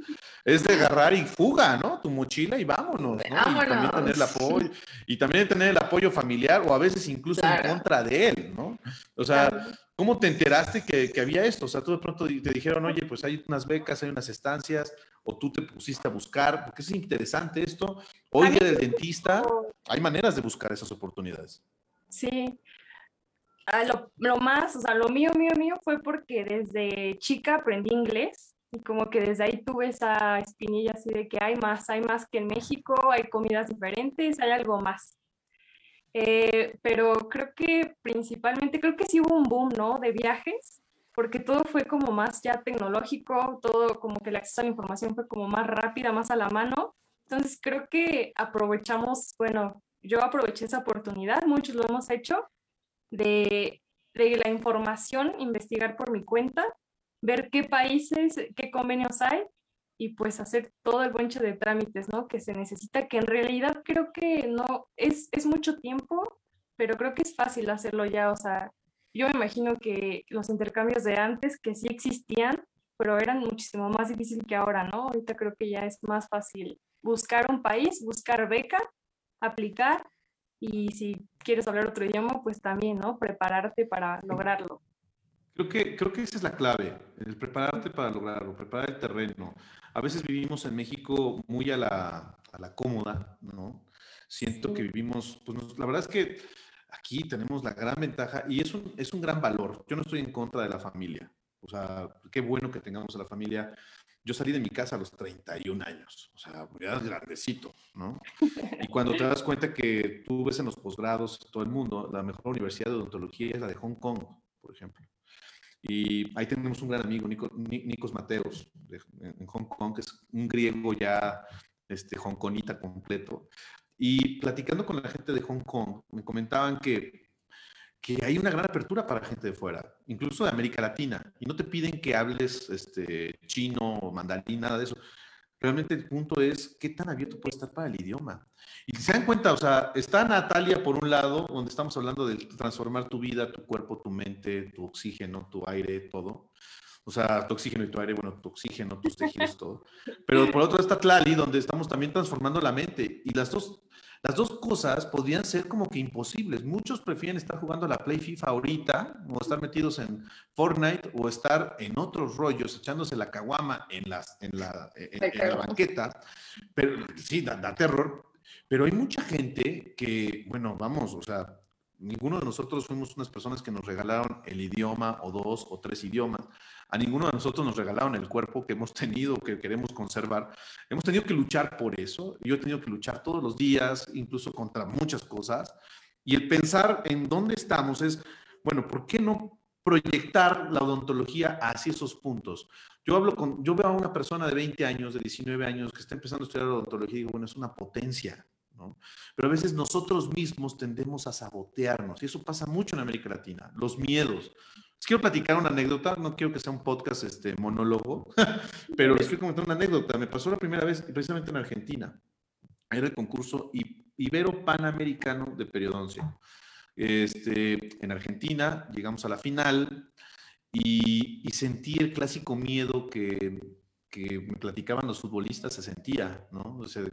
es de agarrar y fuga, ¿no? Tu mochila y vámonos, ¿no? Y también tener el apoyo, y también tener el apoyo familiar o a veces incluso en contra de él, ¿no? O sea, ¿cómo te enteraste que, que, había esto? O sea, tú de pronto te dijeron, oye, pues hay unas becas, hay unas estancias, o tú te pusiste a buscar, porque es interesante esto. Hoy día del dentista, hay maneras de buscar esas oportunidades. Sí. Ah, lo, más, o sea, lo mío, mío, mío fue porque desde chica aprendí inglés y como que desde ahí tuve esa espinilla así de que hay más, hay más que en México, hay comidas diferentes, hay algo más. Eh, pero creo que principalmente, creo que sí hubo un boom, ¿no? De viajes, porque todo fue como más ya tecnológico, todo como que el acceso a la información fue como más rápida, más a la mano. Entonces creo que aprovechamos, bueno, yo aproveché esa oportunidad, muchos lo hemos hecho, de, de la información, investigar por mi cuenta, ver qué países, qué convenios hay y pues hacer todo el bonche de trámites, ¿no? Que se necesita, que en realidad creo que no, es, es mucho tiempo, pero creo que es fácil hacerlo ya, o sea, yo me imagino que los intercambios de antes, que sí existían, pero eran muchísimo más difícil que ahora, ¿no? Ahorita creo que ya es más fácil buscar un país, buscar beca, aplicar y si quieres hablar otro idioma, pues también, ¿no? Prepararte para lograrlo. Creo que, creo que esa es la clave, el prepararte para lograrlo, preparar el terreno. A veces vivimos en México muy a la, a la cómoda, ¿no? Siento que vivimos, pues la verdad es que aquí tenemos la gran ventaja y es un, es un gran valor. Yo no estoy en contra de la familia. O sea, qué bueno que tengamos a la familia. Yo salí de mi casa a los 31 años, o sea, ya grandecito, ¿no? Y cuando te das cuenta que tú ves en los posgrados, todo el mundo, la mejor universidad de odontología es la de Hong Kong, por ejemplo. Y ahí tenemos un gran amigo, Nico, Nikos Mateos, en Hong Kong, que es un griego ya este, hongkonita completo. Y platicando con la gente de Hong Kong, me comentaban que, que hay una gran apertura para gente de fuera, incluso de América Latina, y no te piden que hables este, chino, mandarín, nada de eso. Realmente el punto es qué tan abierto puede estar para el idioma. Y si se dan cuenta, o sea, está Natalia por un lado, donde estamos hablando de transformar tu vida, tu cuerpo, tu mente, tu oxígeno, tu aire, todo. O sea, tu oxígeno y tu aire, bueno, tu oxígeno, tus tejidos, todo. Pero por otro está Tlali, donde estamos también transformando la mente. Y las dos, las dos cosas podrían ser como que imposibles. Muchos prefieren estar jugando a la Play FIFA ahorita, o estar metidos en Fortnite, o estar en otros rollos, echándose la caguama en, las, en, la, en, la banqueta. Pero sí, da terror, pero hay mucha gente que, bueno, vamos, o sea, ninguno de nosotros fuimos unas personas que nos regalaron el idioma o dos o tres idiomas. A ninguno de nosotros nos regalaron el cuerpo que hemos tenido, que queremos conservar. Hemos tenido que luchar por eso. Yo he tenido que luchar todos los días, incluso contra muchas cosas. Y el pensar en dónde estamos es, bueno, ¿por qué no proyectar la odontología hacia esos puntos? Yo hablo con, yo veo a una persona de 20 años, de 19 años, que está empezando a estudiar odontología y digo, bueno, es una potencia. Pero a veces nosotros mismos tendemos a sabotearnos y eso pasa mucho en América Latina, los miedos. Les quiero platicar una anécdota, no quiero que sea un podcast este, monólogo, pero les quiero comentar una anécdota. Me pasó la primera vez precisamente en Argentina. Era el concurso Ibero Panamericano de periodoncia. Este, en Argentina llegamos a la final y, y sentí el clásico miedo que que me platicaban los futbolistas se sentía, ¿no? O sea,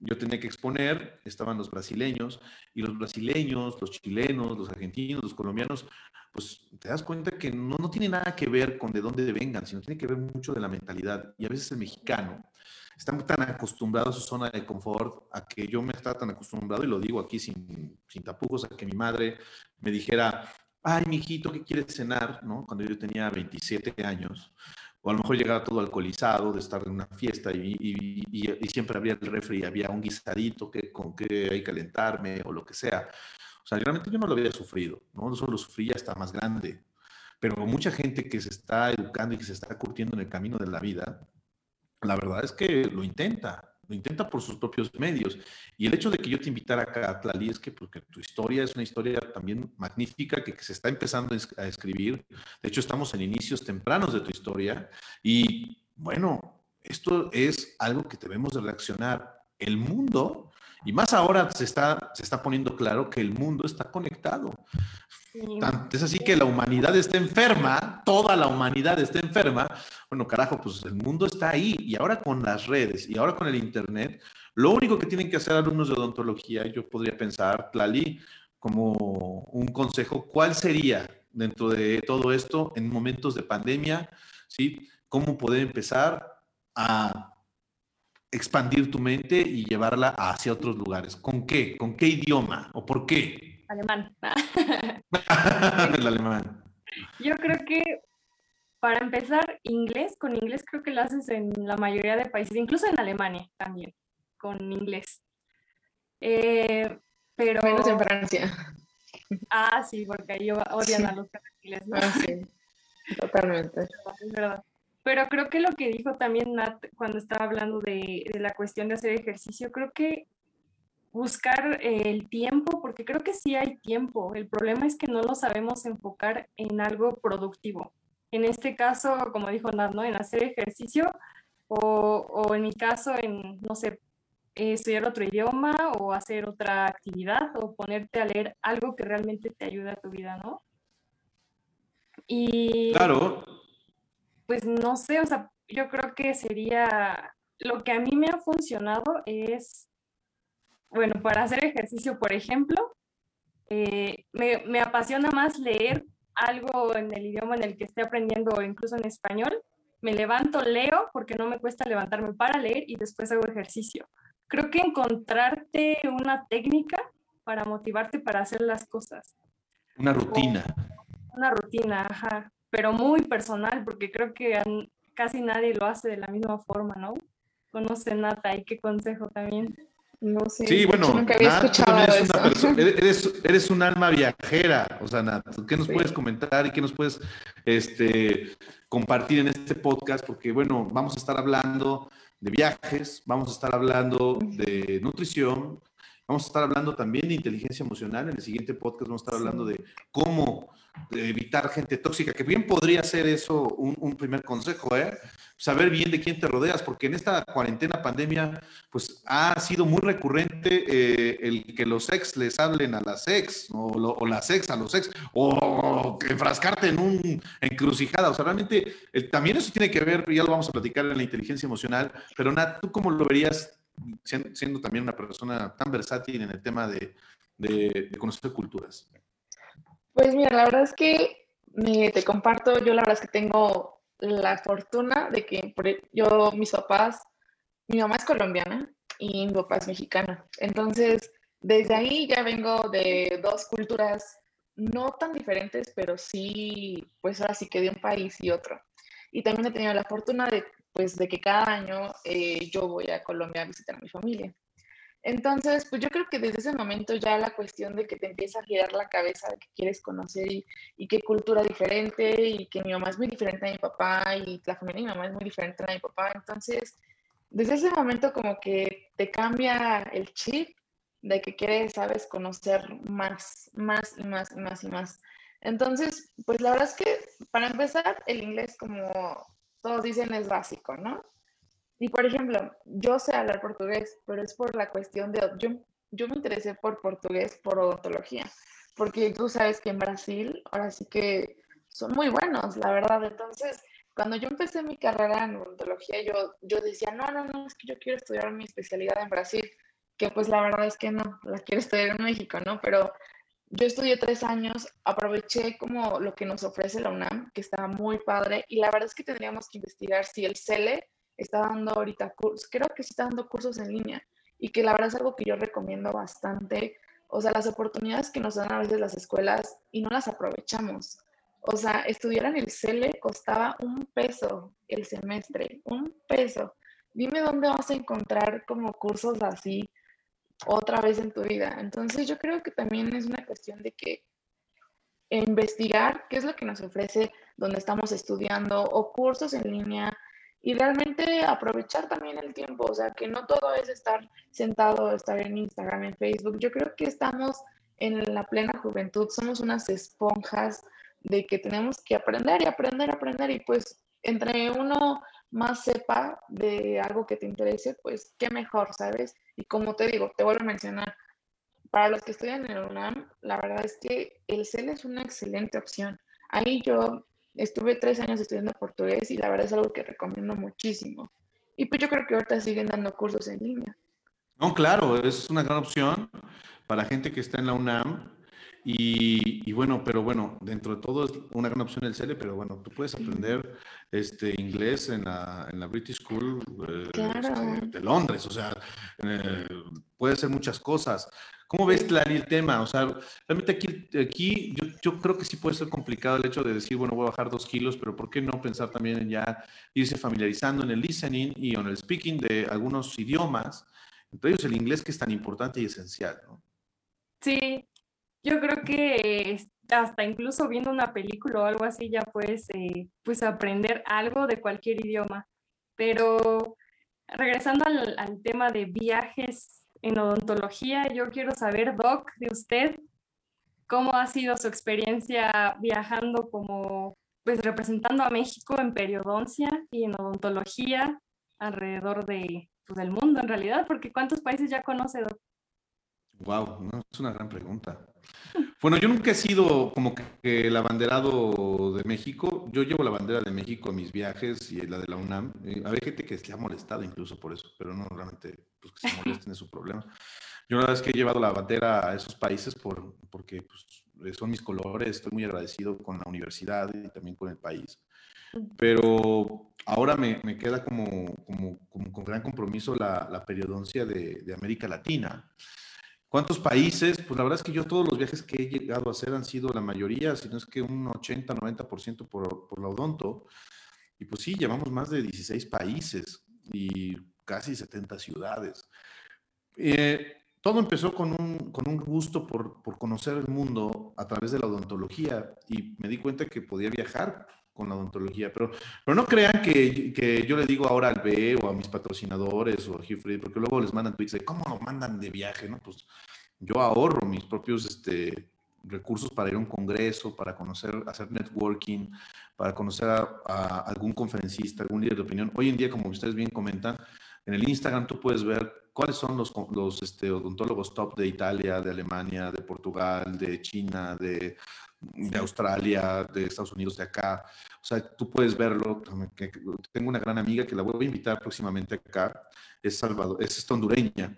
yo tenía que exponer, estaban los brasileños, y los brasileños, los chilenos, los argentinos, los colombianos, pues te das cuenta que no, no tiene nada que ver con de dónde vengan, sino tiene que ver mucho de la mentalidad. Y a veces el mexicano está tan acostumbrado a su zona de confort, a que yo me estaba tan acostumbrado, y lo digo aquí sin, sin tapujos, a que mi madre me dijera, ay, mijito, ¿qué quieres cenar? ¿no? Cuando yo tenía 27 años o a lo mejor llegaba todo alcoholizado de estar en una fiesta y, siempre había el refri, había un guisadito que, con que hay que calentarme o lo que sea. O sea, realmente yo no lo había sufrido, ¿no? Eso lo sufría hasta más grande. Pero mucha gente que se está educando y que se está curtiendo en el camino de la vida, la verdad es que lo intenta, lo intenta por sus propios medios. Y el hecho de que yo te invitara acá a Tlali es que porque tu historia es una historia también magnífica que, se está empezando a escribir. De hecho, estamos en inicios tempranos de tu historia. Y bueno, esto es algo que debemos de reaccionar. El mundo, y más ahora se está, se está poniendo claro que el mundo está conectado. Es así que la humanidad está enferma, toda la humanidad está enferma. Bueno, carajo, pues el mundo está ahí y ahora con las redes y ahora con el Internet, lo único que tienen que hacer alumnos de odontología, yo podría pensar, Tlali, como un consejo, ¿cuál sería dentro de todo esto en momentos de pandemia? ¿Sí? ¿Cómo poder empezar a expandir tu mente y llevarla hacia otros lugares? ¿Con qué? ¿Con qué idioma? ¿O por qué? Alemán. el alemán. Yo creo que para empezar, inglés, con inglés creo que lo haces en la mayoría de países, incluso en Alemania también, con inglés. Eh, pero... Menos en Francia. Ah, sí, porque ahí odian a los inglés. Ah, sí, totalmente. Es verdad. Pero creo que lo que dijo también Nat cuando estaba hablando de, de la cuestión de hacer ejercicio, creo que buscar el tiempo, porque creo que sí hay tiempo. El problema es que no lo sabemos enfocar en algo productivo. En este caso, como dijo Nat, ¿no? En hacer ejercicio o, o en mi caso, en, no sé, estudiar otro idioma o hacer otra actividad o ponerte a leer algo que realmente te ayude a tu vida, ¿no? Y... Claro. Pues no sé, o sea, yo creo que sería, lo que a mí me ha funcionado es bueno, para hacer ejercicio, por ejemplo, eh, me, apasiona más leer algo en el idioma en el que esté aprendiendo incluso en español. Me levanto, leo, porque no me cuesta levantarme para leer y después hago ejercicio. Creo que encontrarte una técnica para motivarte para hacer las cosas. Una rutina. una rutina, ajá, pero muy personal, porque creo que casi nadie lo hace de la misma forma, ¿no? Conoce Nata y qué consejo también. No sé. Sí, bueno, nunca había escuchado eres, eres, un alma viajera, o sea, Nat, ¿qué nos puedes comentar y qué nos puedes este, compartir en este podcast? Porque, bueno, vamos a estar hablando de viajes, vamos a estar hablando de nutrición, vamos a estar hablando también de inteligencia emocional. En el siguiente podcast vamos a estar hablando de cómo evitar gente tóxica, que bien podría ser eso un, un primer consejo, ¿eh? saber bien de quién te rodeas, porque en esta cuarentena, pandemia, pues ha sido muy recurrente eh, el que los ex les hablen a las ex, o, las ex a los ex, o enfrascarte en un encrucijada. O sea, realmente también eso tiene que ver, ya lo vamos a platicar en la inteligencia emocional, pero Nat, ¿tú cómo lo verías siendo, también una persona tan versátil en el tema de, de, conocer culturas? Pues mira, la verdad es que te comparto, yo la verdad es que tengo la fortuna de que e, yo, mis papás, mi mamá es colombiana y mi papá es mexicano. Entonces, desde ahí ya vengo de dos culturas no tan diferentes, pero sí, pues ahora sí que de un país y otro. Y también he tenido la fortuna de, pues, de que cada año eh, yo voy a Colombia a visitar a mi familia. Entonces, pues yo creo que desde ese momento ya la cuestión de que te empieza a girar la cabeza de que quieres conocer y, qué cultura diferente y que mi mamá es muy diferente a mi papá y la familia de mi mamá es muy diferente a mi papá. Entonces, desde ese momento como que te cambia el chip de que quiere, sabes, conocer más, más y más y más y más. Entonces, pues la verdad es que para empezar, el inglés, como todos dicen, es básico, ¿no? Y por ejemplo, yo sé hablar portugués, pero es por la cuestión de, yo, yo me interesé por portugués por odontología, porque tú sabes que en Brasil ahora sí que son muy buenos, la verdad. Entonces, cuando yo empecé mi carrera en odontología, yo, yo decía, no, no, no, es que yo quiero estudiar mi especialidad en Brasil, que pues la verdad es que no, la quiero estudiar en México, ¿no? Pero yo estudié tres años, aproveché como lo que nos ofrece la UNAM, que estaba muy padre, y la verdad es que tendríamos que investigar si el CELE está dando ahorita cursos, creo que sí está dando cursos en línea, y que la verdad es algo que yo recomiendo bastante. O sea, las oportunidades que nos dan a veces las escuelas y no las aprovechamos. O sea, estudiar en el CELE costaba un peso el semestre, un peso. Dime dónde vas a encontrar como cursos así otra vez en tu vida. Entonces yo creo que también es una cuestión de que investigar qué es lo que nos ofrece donde estamos estudiando o cursos en línea y realmente aprovechar también el tiempo, o sea, que no todo es estar sentado, estar en Instagram, en Facebook. Yo creo que estamos en la plena juventud, somos unas esponjas de que tenemos que aprender y aprender, aprender y pues entre uno más sepa de algo que te interese, pues qué mejor, ¿sabes? Y como te digo, te vuelvo a mencionar, para los que estudian en el UNAM, la verdad es que el CEL es una excelente opción. Ahí yo estuve tres años estudiando portugués y la verdad es algo que recomiendo muchísimo. Y pues yo creo que ahorita siguen dando cursos en línea. No, claro, es una gran opción para gente que está en la UNAM y, bueno, pero bueno, dentro de todo es una gran opción el CELE, pero bueno, tú puedes aprender este, inglés en la, en la British School eh, este, de Londres, o sea, eh, puede ser muchas cosas. ¿Cómo ves, Clary, el tema? O sea, realmente aquí, aquí yo, yo, creo que sí puede ser complicado el hecho de decir, bueno, voy a bajar dos kilos, pero ¿por qué no pensar también en ya irse familiarizando en el listening y en el speaking de algunos idiomas, entre ellos el inglés que es tan importante y esencial, ¿no? Sí, yo creo que hasta incluso viendo una película o algo así ya puedes eh, pues aprender algo de cualquier idioma. Pero regresando al, tema de viajes en odontología, yo quiero saber, Doc, de usted, cómo ha sido su experiencia viajando como, pues representando a México en periodoncia y en odontología alrededor de, pues, del mundo en realidad, porque ¿cuántos países ya conoce, Doc? Wow, es una gran pregunta. Bueno, yo nunca he sido como que el abanderado de México. Yo llevo la bandera de México en mis viajes y la de la UNAM. Eh, hay gente que se ha molestado incluso por eso, pero no realmente pues, que se molesten es su problema. Yo la verdad es que he llevado la bandera a esos países por, porque pues, son mis colores. Estoy muy agradecido con la universidad y también con el país. Pero ahora me, me queda como, como, como, con gran compromiso la, la periodoncia de, de América Latina. ¿Cuántos países? Pues la verdad es que yo todos los viajes que he llegado a hacer han sido la mayoría, si no es que un 80, 90% por, por la odonto. Y pues sí, llevamos más de 16 países y casi 70 ciudades. Eh, todo empezó con un, con un gusto por, por, conocer el mundo a través de la odontología y me di cuenta que podía viajar con la odontología. Pero, pero no crean que, que, yo le digo ahora al B o a mis patrocinadores o a Jeffrey, porque luego les mandan tweets de cómo lo mandan de viaje, ¿no? Pues yo ahorro mis propios este, recursos para ir a un congreso, para conocer, hacer networking, para conocer a, algún conferencista, algún líder de opinión. Hoy en día, como ustedes bien comentan, en el Instagram tú puedes ver cuáles son los, los este, odontólogos top de Italia, de Alemania, de Portugal, de China, de, de Australia, de Estados Unidos, de acá. O sea, tú puedes verlo. Tengo una gran amiga que la voy a invitar próximamente acá. Es Salvador, es hondureña.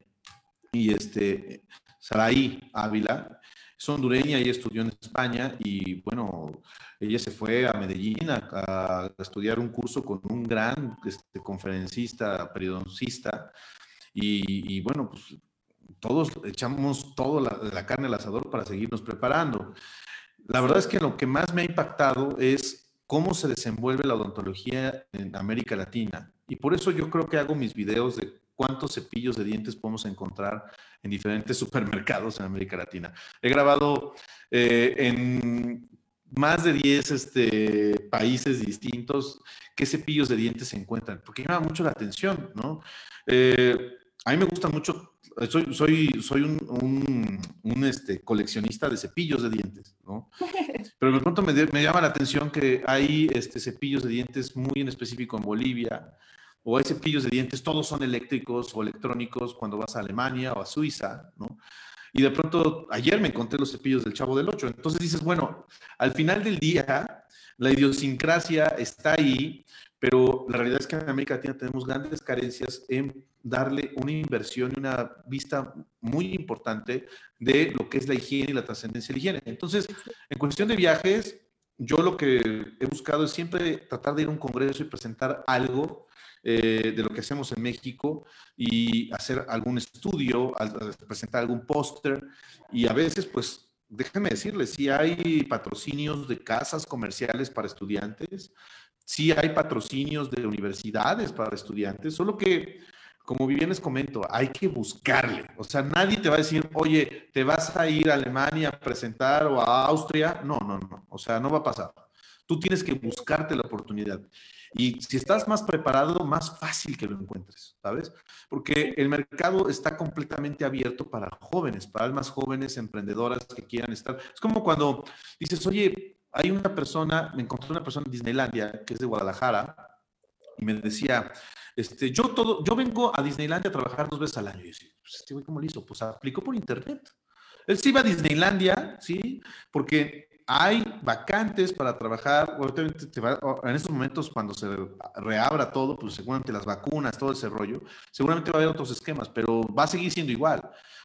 Y este, Saraí Ávila, es hondureña y estudió en España. Y bueno, ella se fue a Medellín a, estudiar un curso con un gran este, conferencista, periodoncista. Y, y bueno, pues todos echamos toda la, la, carne al asador para seguirnos preparando. La verdad es que lo que más me ha impactado es cómo se desenvuelve la odontología en América Latina. Y por eso yo creo que hago mis videos de cuántos cepillos de dientes podemos encontrar en diferentes supermercados en América Latina. He grabado eh, en más de 10 este, países distintos qué cepillos de dientes se encuentran, porque llama mucho la atención, ¿no? Eh, a mí me gusta mucho soy, soy, soy un, un, este, coleccionista de cepillos de dientes, ¿no? Pero de pronto me, me, llama la atención que hay este, cepillos de dientes muy en específico en Bolivia, o hay cepillos de dientes, todos son eléctricos o electrónicos cuando vas a Alemania o a Suiza, ¿no? Y de pronto, ayer me encontré los cepillos del Chavo del Ocho. Entonces dices, bueno, al final del día, la idiosincrasia está ahí, pero la realidad es que en América Latina tenemos grandes carencias en darle una inversión y una vista muy importante de lo que es la higiene y la trascendencia de la higiene. Entonces, en cuestión de viajes, yo lo que he buscado es siempre tratar de ir a un congreso y presentar algo eh, de lo que hacemos en México y hacer algún estudio, presentar algún póster y a veces, pues, déjenme decirles, si hay patrocinios de casas comerciales para estudiantes, sí hay patrocinios de universidades para estudiantes, solo que, como bien les comento, hay que buscarle. O sea, nadie te va a decir, oye, te vas a ir a Alemania a presentar o a Austria. No, no, no. O sea, no va a pasar. Tú tienes que buscarte la oportunidad. Y si estás más preparado, más fácil que lo encuentres, ¿sabes? Porque el mercado está completamente abierto para jóvenes, para almas jóvenes, emprendedoras que quieran estar. Es como cuando dices, oye, hay una persona, me encontré una persona en Disneylandia, que es de Guadalajara, y me decía, este, yo todo, yo vengo a Disneylandia a trabajar dos veces al año. Y yo decía, pues este ¿cómo lo hizo? Pues aplicó por internet. Él se iba a Disneylandia, ¿sí? Porque hay vacantes para trabajar. en estos momentos, cuando se reabra todo, pues seguramente las vacunas, todo ese rollo, seguramente va a haber otros esquemas, pero va a seguir siendo igual.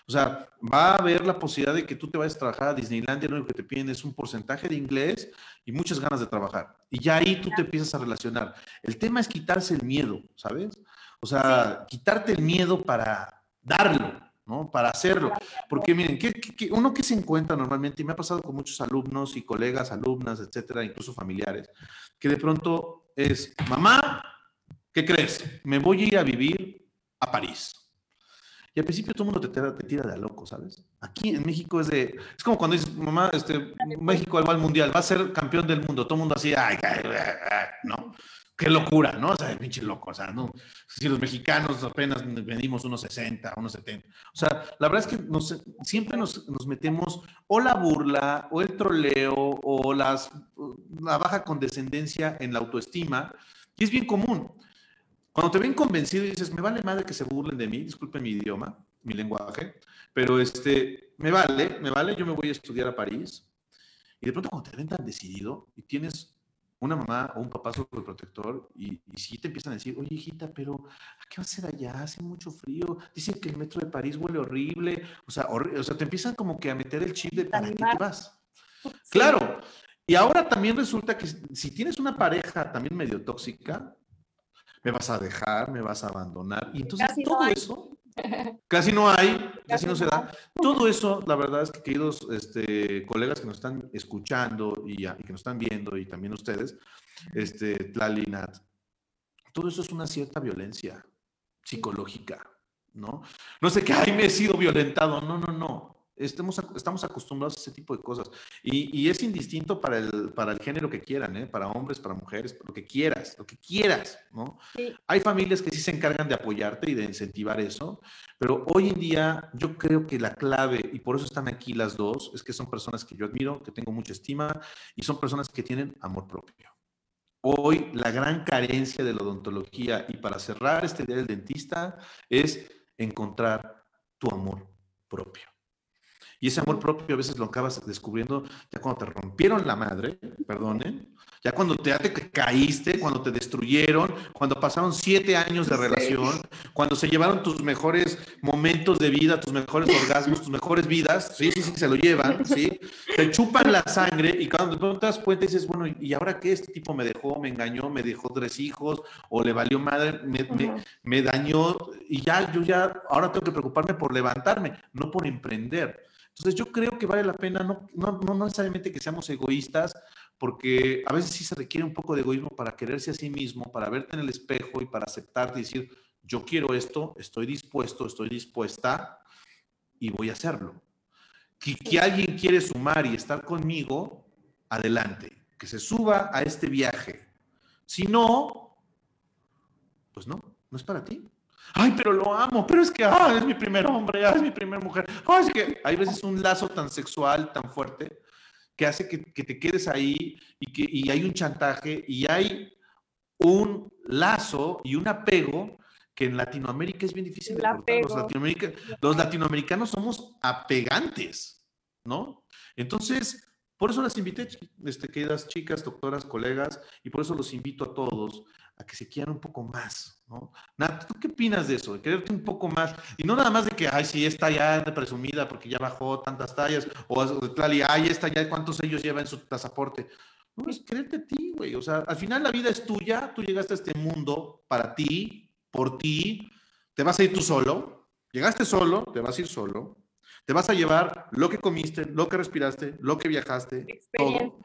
O sea, va a haber la posibilidad de que tú te vayas a trabajar a Disneylandia, lo único que te piden es un porcentaje de inglés y muchas ganas de trabajar. Y ya ahí tú te empiezas a relacionar. El tema es quitarse el miedo, ¿sabes? O sea, quitarte el miedo para darlo. ¿No? Para hacerlo. Porque miren, ¿qué, uno que se encuentra normalmente, y me ha pasado con muchos alumnos y colegas, alumnas, etcétera, incluso familiares, que de pronto es, mamá, ¿qué crees? Me voy a ir a vivir a París. Y al principio todo el mundo te, te, tira de a loco, ¿sabes? Aquí en México es de. Es como cuando dices, mamá, este, México va al mundial, va a ser campeón del mundo. Todo el mundo así, ay, ay, ay, no qué locura, ¿no? O sea, pinche loco, o sea, ¿no? Si los mexicanos apenas vendimos unos 60, unos 70. O sea, la verdad es que siempre nos, metemos o la burla, o el troleo, o la baja condescendencia en la autoestima, y es bien común. Cuando te ven convencido y dices, me vale madre que se burlen de mí, disculpen mi idioma, mi lenguaje, pero este, me vale, me vale, yo me voy a estudiar a París. Y de pronto cuando te ven tan decidido y tienes una mamá o un papá sobreprotector y, y si te empiezan a decir, oye hijita, pero ¿a qué va a ser allá? Hace mucho frío. Dicen que el metro de París huele horrible. O sea, o sea te empiezan como que a meter el chip de ¿para qué te vas? Claro. Y ahora también resulta que si tienes una pareja también medio tóxica, me vas a dejar, me vas a abandonar. Y entonces todo eso Casi no hay, casi no se da. Todo eso, la verdad es que queridos este, colegas que nos están escuchando y, que nos están viendo y también ustedes, este, Tlali, todo eso es una cierta violencia psicológica, ¿no? No sé que, ay, me he sido violentado. No, no, no. Estamos, estamos acostumbrados a ese tipo de cosas. Y, y, es indistinto para el, para el género que quieran, ¿eh? para hombres, para mujeres, lo que quieras, lo que quieras, ¿no? Hay familias que sí se encargan de apoyarte y de incentivar eso, pero hoy en día yo creo que la clave, y por eso están aquí las dos, es que son personas que yo admiro, que tengo mucha estima, y son personas que tienen amor propio. Hoy la gran carencia de la odontología, y para cerrar este día del dentista, es encontrar tu amor propio. Y ese amor propio a veces lo acabas descubriendo ya cuando te rompieron la madre, perdonen, ya cuando te, te caíste, cuando te destruyeron, cuando pasaron siete años de relación, cuando se llevaron tus mejores momentos de vida, tus mejores orgasmos, tus mejores vidas, sí, sí, sí, se lo llevan, sí, te chupan la sangre y cuando te das cuenta dices, bueno, ¿y ahora qué? Este tipo me dejó, me engañó, me dejó tres hijos, o le valió madre, me, me, me dañó, y ya, yo ya, ahora tengo que preocuparme por levantarme, no por emprender. Entonces yo creo que vale la pena, no, no, no necesariamente que seamos egoístas, porque a veces sí se requiere un poco de egoísmo para quererse a sí mismo, para verte en el espejo y para aceptar y decir, yo quiero esto, estoy dispuesto, estoy dispuesta y voy a hacerlo. Que, que alguien quiere sumar y estar conmigo, adelante, que se suba a este viaje. Si no, pues no, no es para ti. Ay, pero lo amo, pero es que ah, es mi primer hombre, ah, es mi primera mujer. Ah, es que hay veces un lazo tan sexual, tan fuerte, que hace que, que te quedes ahí y que y hay un chantaje y hay un lazo y un apego que en Latinoamérica es bien difícil de cortar. Los, latinoamericanos, los latinoamericanos somos apegantes, ¿no? Entonces, por eso las invité, este, queridas chicas, doctoras, colegas, y por eso los invito a todos a que se quieran un poco más, ¿no? Nat, ¿tú qué opinas de eso? De quererte un poco más. Y no nada más de que, ay, sí, está ya presumida porque ya bajó tantas tallas, o de ay, está ya, ¿cuántos ellos lleva en su pasaporte? No, es quererte a ti, güey. O sea, al final la vida es tuya, tú llegaste a este mundo para ti, por ti, te vas a ir tú solo, llegaste solo, te vas a ir solo, te vas a llevar lo que comiste, lo que respiraste, lo que viajaste, todo.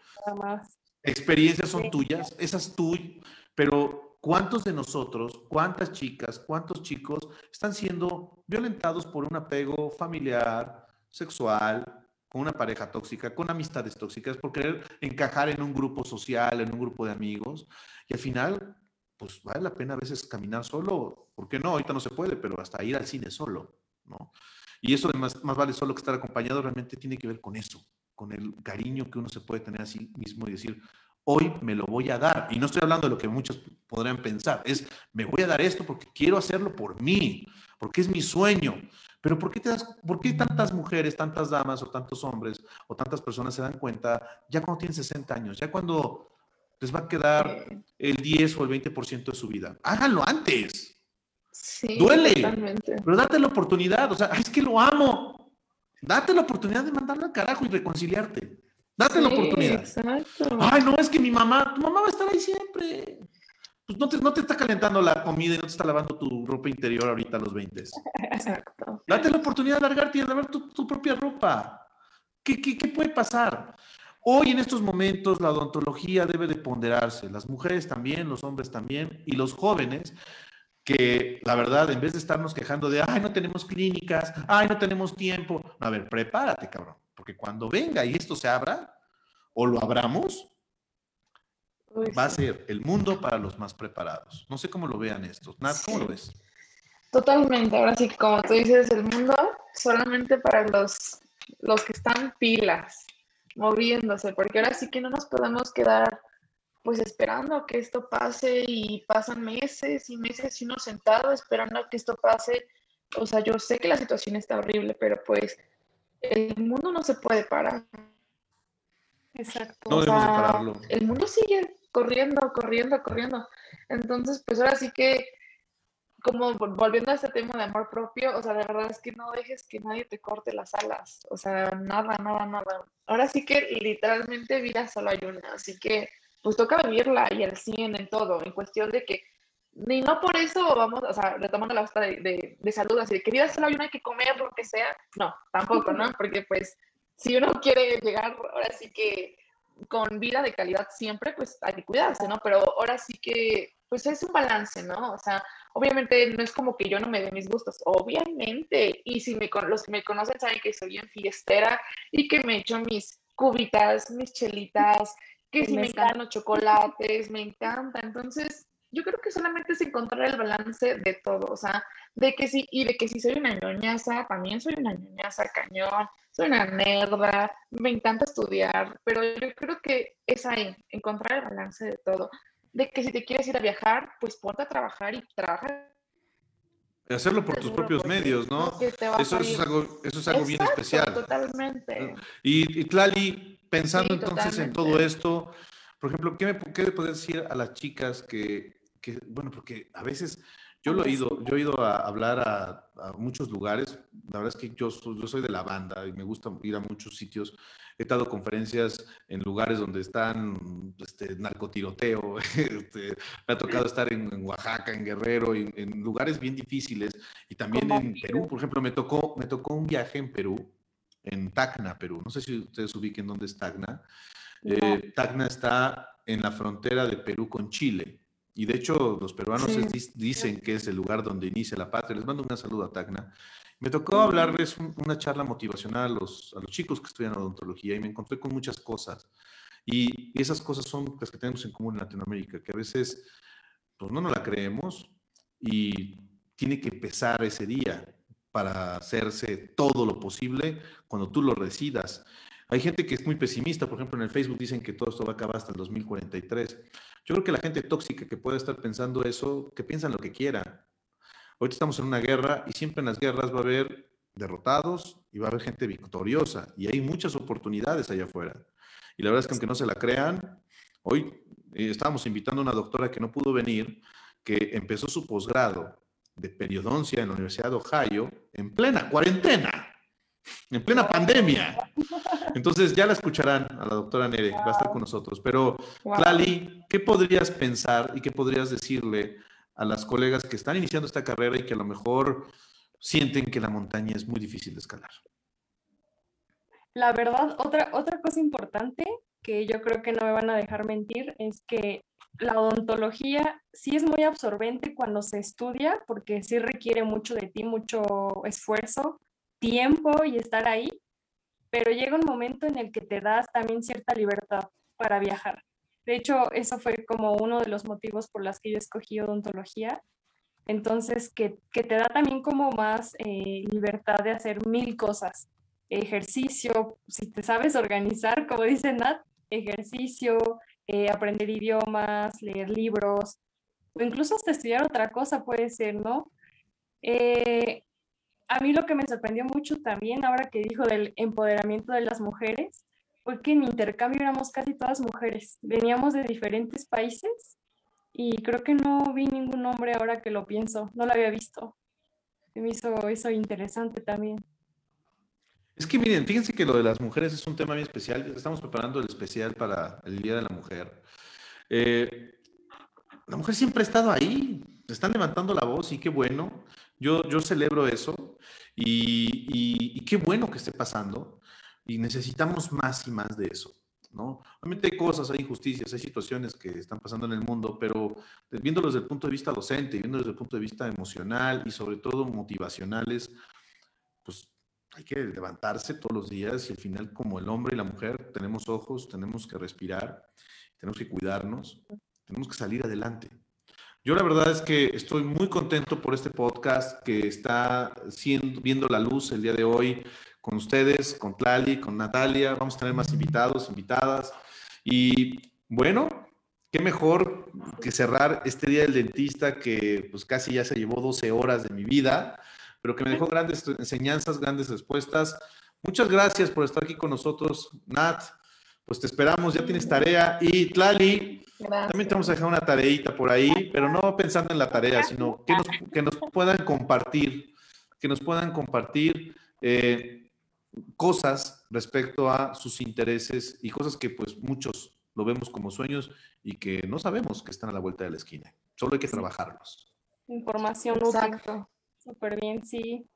Experiencias son tuyas, esas tuyas, pero ¿cuántos de nosotros, cuántas chicas, cuántos chicos están siendo violentados por un apego familiar, sexual, con una pareja tóxica, con amistades tóxicas, por querer encajar en un grupo social, en un grupo de amigos, y al final, pues vale la pena a veces caminar solo, ¿por qué no? Ahorita no se puede, pero hasta ir al cine solo, ¿no? Y eso de más, vale solo que estar acompañado realmente tiene que ver con eso, con el cariño que uno se puede tener a sí mismo y decir, hoy me lo voy a dar. Y no estoy hablando de lo que muchos podrían pensar, es, me voy a dar esto porque quiero hacerlo por mí, porque es mi sueño. Pero ¿por qué, te das, ¿por qué tantas mujeres, tantas damas o tantos hombres o tantas personas se dan cuenta ya cuando tienen 60 años, ya cuando les va a quedar el 10 o el 20% de su vida? Háganlo antes. Sí, Duele. Pero date la oportunidad. O sea, es que lo amo. Date la oportunidad de mandarlo al carajo y reconciliarte. Date la oportunidad. Exacto. Ay, no, es que mi mamá, tu mamá va a estar ahí siempre. Pues no te, no te está calentando la comida y no te está lavando tu ropa interior ahorita a los 20. Exacto. Date la oportunidad de largarte y de lavar tu, tu propia ropa. ¿Qué, ¿Qué, qué, puede pasar? Hoy en estos momentos la odontología debe de ponderarse, las mujeres también, los hombres también y los jóvenes, que la verdad, en vez de estarnos quejando de, ay, no tenemos clínicas, ay, no tenemos tiempo, a ver, prepárate, cabrón, porque cuando venga y esto se abra, o lo abramos, va a ser el mundo para los más preparados. No sé cómo lo vean estos. Nat, ¿cómo lo ves? Totalmente. Ahora sí, como tú dices, el mundo solamente para los, los que están pilas, moviéndose, porque ahora sí que no nos podemos quedar pues esperando que esto pase y pasan meses y meses y uno sentado esperando a que esto pase. O sea, yo sé que la situación está horrible, pero pues el mundo no se puede parar. Exacto. No debemos pararlo. El mundo sigue corriendo, corriendo, corriendo. Entonces, pues ahora sí que, como volviendo a este tema de amor propio, o sea, de verdad es que no dejes que nadie te corte las alas, o sea, nada, nada, nada. Ahora sí que literalmente vida solo hay una, así que pues toca vivirla y el 100 en todo, en cuestión de que ni no por eso vamos, o sea, retomando la hasta de, de, salud, así de que vida solo hay una, que comer lo que sea, no, tampoco, ¿no? Porque pues si uno quiere llegar ahora sí que con vida de calidad siempre, pues hay que cuidarse, ¿no? Pero ahora sí que, pues es un balance, ¿no? O sea, obviamente no es como que yo no me dé mis gustos, obviamente. Y si me, los que me conocen saben que soy bien fiestera y que me echo mis cubitas, mis chelitas, que si me encantan los chocolates, me encanta. Entonces, yo creo que solamente es encontrar el balance de todo, o sea, de que sí, y de que si soy una ñoñaza, también soy una ñoñaza cañón, soy una nerda, me encanta estudiar, pero yo creo que es ahí, encontrar el balance de todo. De que si te quieres ir a viajar, pues ponte a trabajar y trabaja. Hacerlo por tus propios medios, ¿no? Eso, es algo, eso es algo bien especial. Totalmente. Y, y Tlali, pensando entonces en todo esto, por ejemplo, ¿qué, me, qué le decir a las chicas que, que, bueno, porque a veces yo lo he ido, yo he ido a hablar a, muchos lugares. La verdad es que yo, yo soy de la banda y me gusta ir a muchos sitios. He dado conferencias en lugares donde están este, narcotiroteo. Este, me ha tocado estar en, Oaxaca, en Guerrero, en, en, lugares bien difíciles. Y también en Perú, por ejemplo, me tocó, me tocó un viaje en Perú, en Tacna, Perú. No sé si ustedes ubiquen dónde es Tacna. Eh, Tacna está en la frontera de Perú con Chile. Y de hecho, los peruanos dicen que es el lugar donde inicia la patria. Les mando un saludo a Tacna. Me tocó hablarles una charla motivacional a los, a los chicos que estudian odontología y me encontré con muchas cosas. Y, esas cosas son las que tenemos en común en Latinoamérica, que a veces pues, no nos la creemos y tiene que pesar ese día para hacerse todo lo posible cuando tú lo residas. Hay gente que es muy pesimista, por ejemplo, en el Facebook dicen que todo esto va a acabar hasta el 2043. Yo creo que la gente tóxica que puede estar pensando eso, que piensan lo que quiera. Ahorita estamos en una guerra y siempre en las guerras va a haber derrotados y va a haber gente victoriosa y hay muchas oportunidades allá afuera. Y la verdad es que aunque no se la crean, hoy eh, estábamos invitando a una doctora que no pudo venir, que empezó su posgrado de periodoncia en la Universidad de Ohio en plena cuarentena, en plena pandemia. Entonces ya la escucharán a la doctora Nere, va a estar con nosotros. Pero, Clali, ¿qué podrías pensar y qué podrías decirle a las colegas que están iniciando esta carrera y que a lo mejor sienten que la montaña es muy difícil de escalar? La verdad, otra, otra cosa importante que yo creo que no me van a dejar mentir es que la odontología sí es muy absorbente cuando se estudia porque sí requiere mucho de ti, mucho esfuerzo, tiempo y estar ahí, pero llega un momento en el que te das también cierta libertad para viajar. De hecho, eso fue como uno de los motivos por los que yo escogí odontología. Entonces, que, te da también como más eh, libertad de hacer mil cosas. Ejercicio, si te sabes organizar, como dice Nat, ejercicio, eh, aprender idiomas, leer libros, o incluso hasta estudiar otra cosa puede ser, ¿no? Eh, a mí lo que me sorprendió mucho también, ahora que dijo del empoderamiento de las mujeres, fue que en intercambio éramos casi todas mujeres. Veníamos de diferentes países y creo que no vi ningún hombre ahora que lo pienso, no lo había visto. Me hizo eso interesante también. Es que miren, fíjense que lo de las mujeres es un tema muy especial. Estamos preparando el especial para el Día de la Mujer. Eh, la mujer siempre ha estado ahí, están levantando la voz y qué bueno. Yo, yo celebro eso y, qué bueno que esté pasando. Y necesitamos más y más de eso. ¿no? Obviamente hay cosas, hay injusticias, hay situaciones que están pasando en el mundo, pero viéndolo desde el punto de vista docente, viéndolo desde el punto de vista emocional y sobre todo motivacionales, pues hay que levantarse todos los días y al final como el hombre y la mujer tenemos ojos, tenemos que respirar, tenemos que cuidarnos, tenemos que salir adelante. Yo la verdad es que estoy muy contento por este podcast que está viendo la luz el día de hoy con ustedes, con Tlali, con Natalia. Vamos a tener más invitados, invitadas. Y bueno, qué mejor que cerrar este día del dentista que pues casi ya se llevó 12 horas de mi vida pero que me dejó grandes enseñanzas, grandes respuestas. Muchas gracias por estar aquí con nosotros, Nat. Pues te esperamos, ya tienes tarea. Y Tlali, también te vamos a dejar una tareita por ahí, pero no pensando en la tarea, sino que nos, que nos puedan compartir, que nos puedan compartir eh, cosas respecto a sus intereses y cosas que pues muchos lo vemos como sueños y que no sabemos que están a la vuelta de la esquina. Solo hay que trabajarlos. Información Exacto. Súper bien, sí.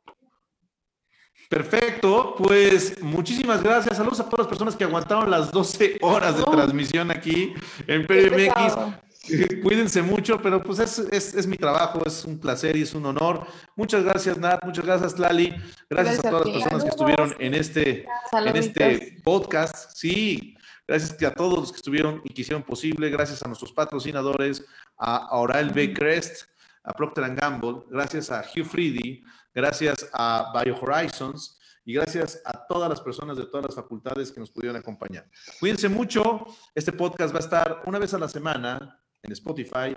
Perfecto, pues muchísimas gracias. Saludos a todas las personas que aguantaron las 12 horas de transmisión aquí en PBMX. Cuídense mucho, pero pues es, es, mi trabajo, es un placer y es un honor. Muchas gracias, Nat, muchas gracias, Lali. Gracias, a todas las personas que estuvieron en este, en este podcast. Sí, gracias a todos los que estuvieron y que hicieron posible. Gracias a nuestros patrocinadores, a Oral B. Crest, a Procter Gamble, gracias a Hugh Freedy, gracias a Bio Horizons y gracias a todas las personas de todas las facultades que nos pudieron acompañar. Cuídense mucho. Este podcast va a estar una vez a la semana en Spotify.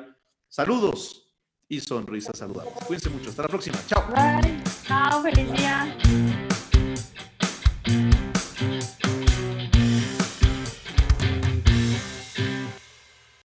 Saludos y sonrisas saludables. Cuídense mucho. Hasta la próxima. Chao. Bye. Chao. Feliz día.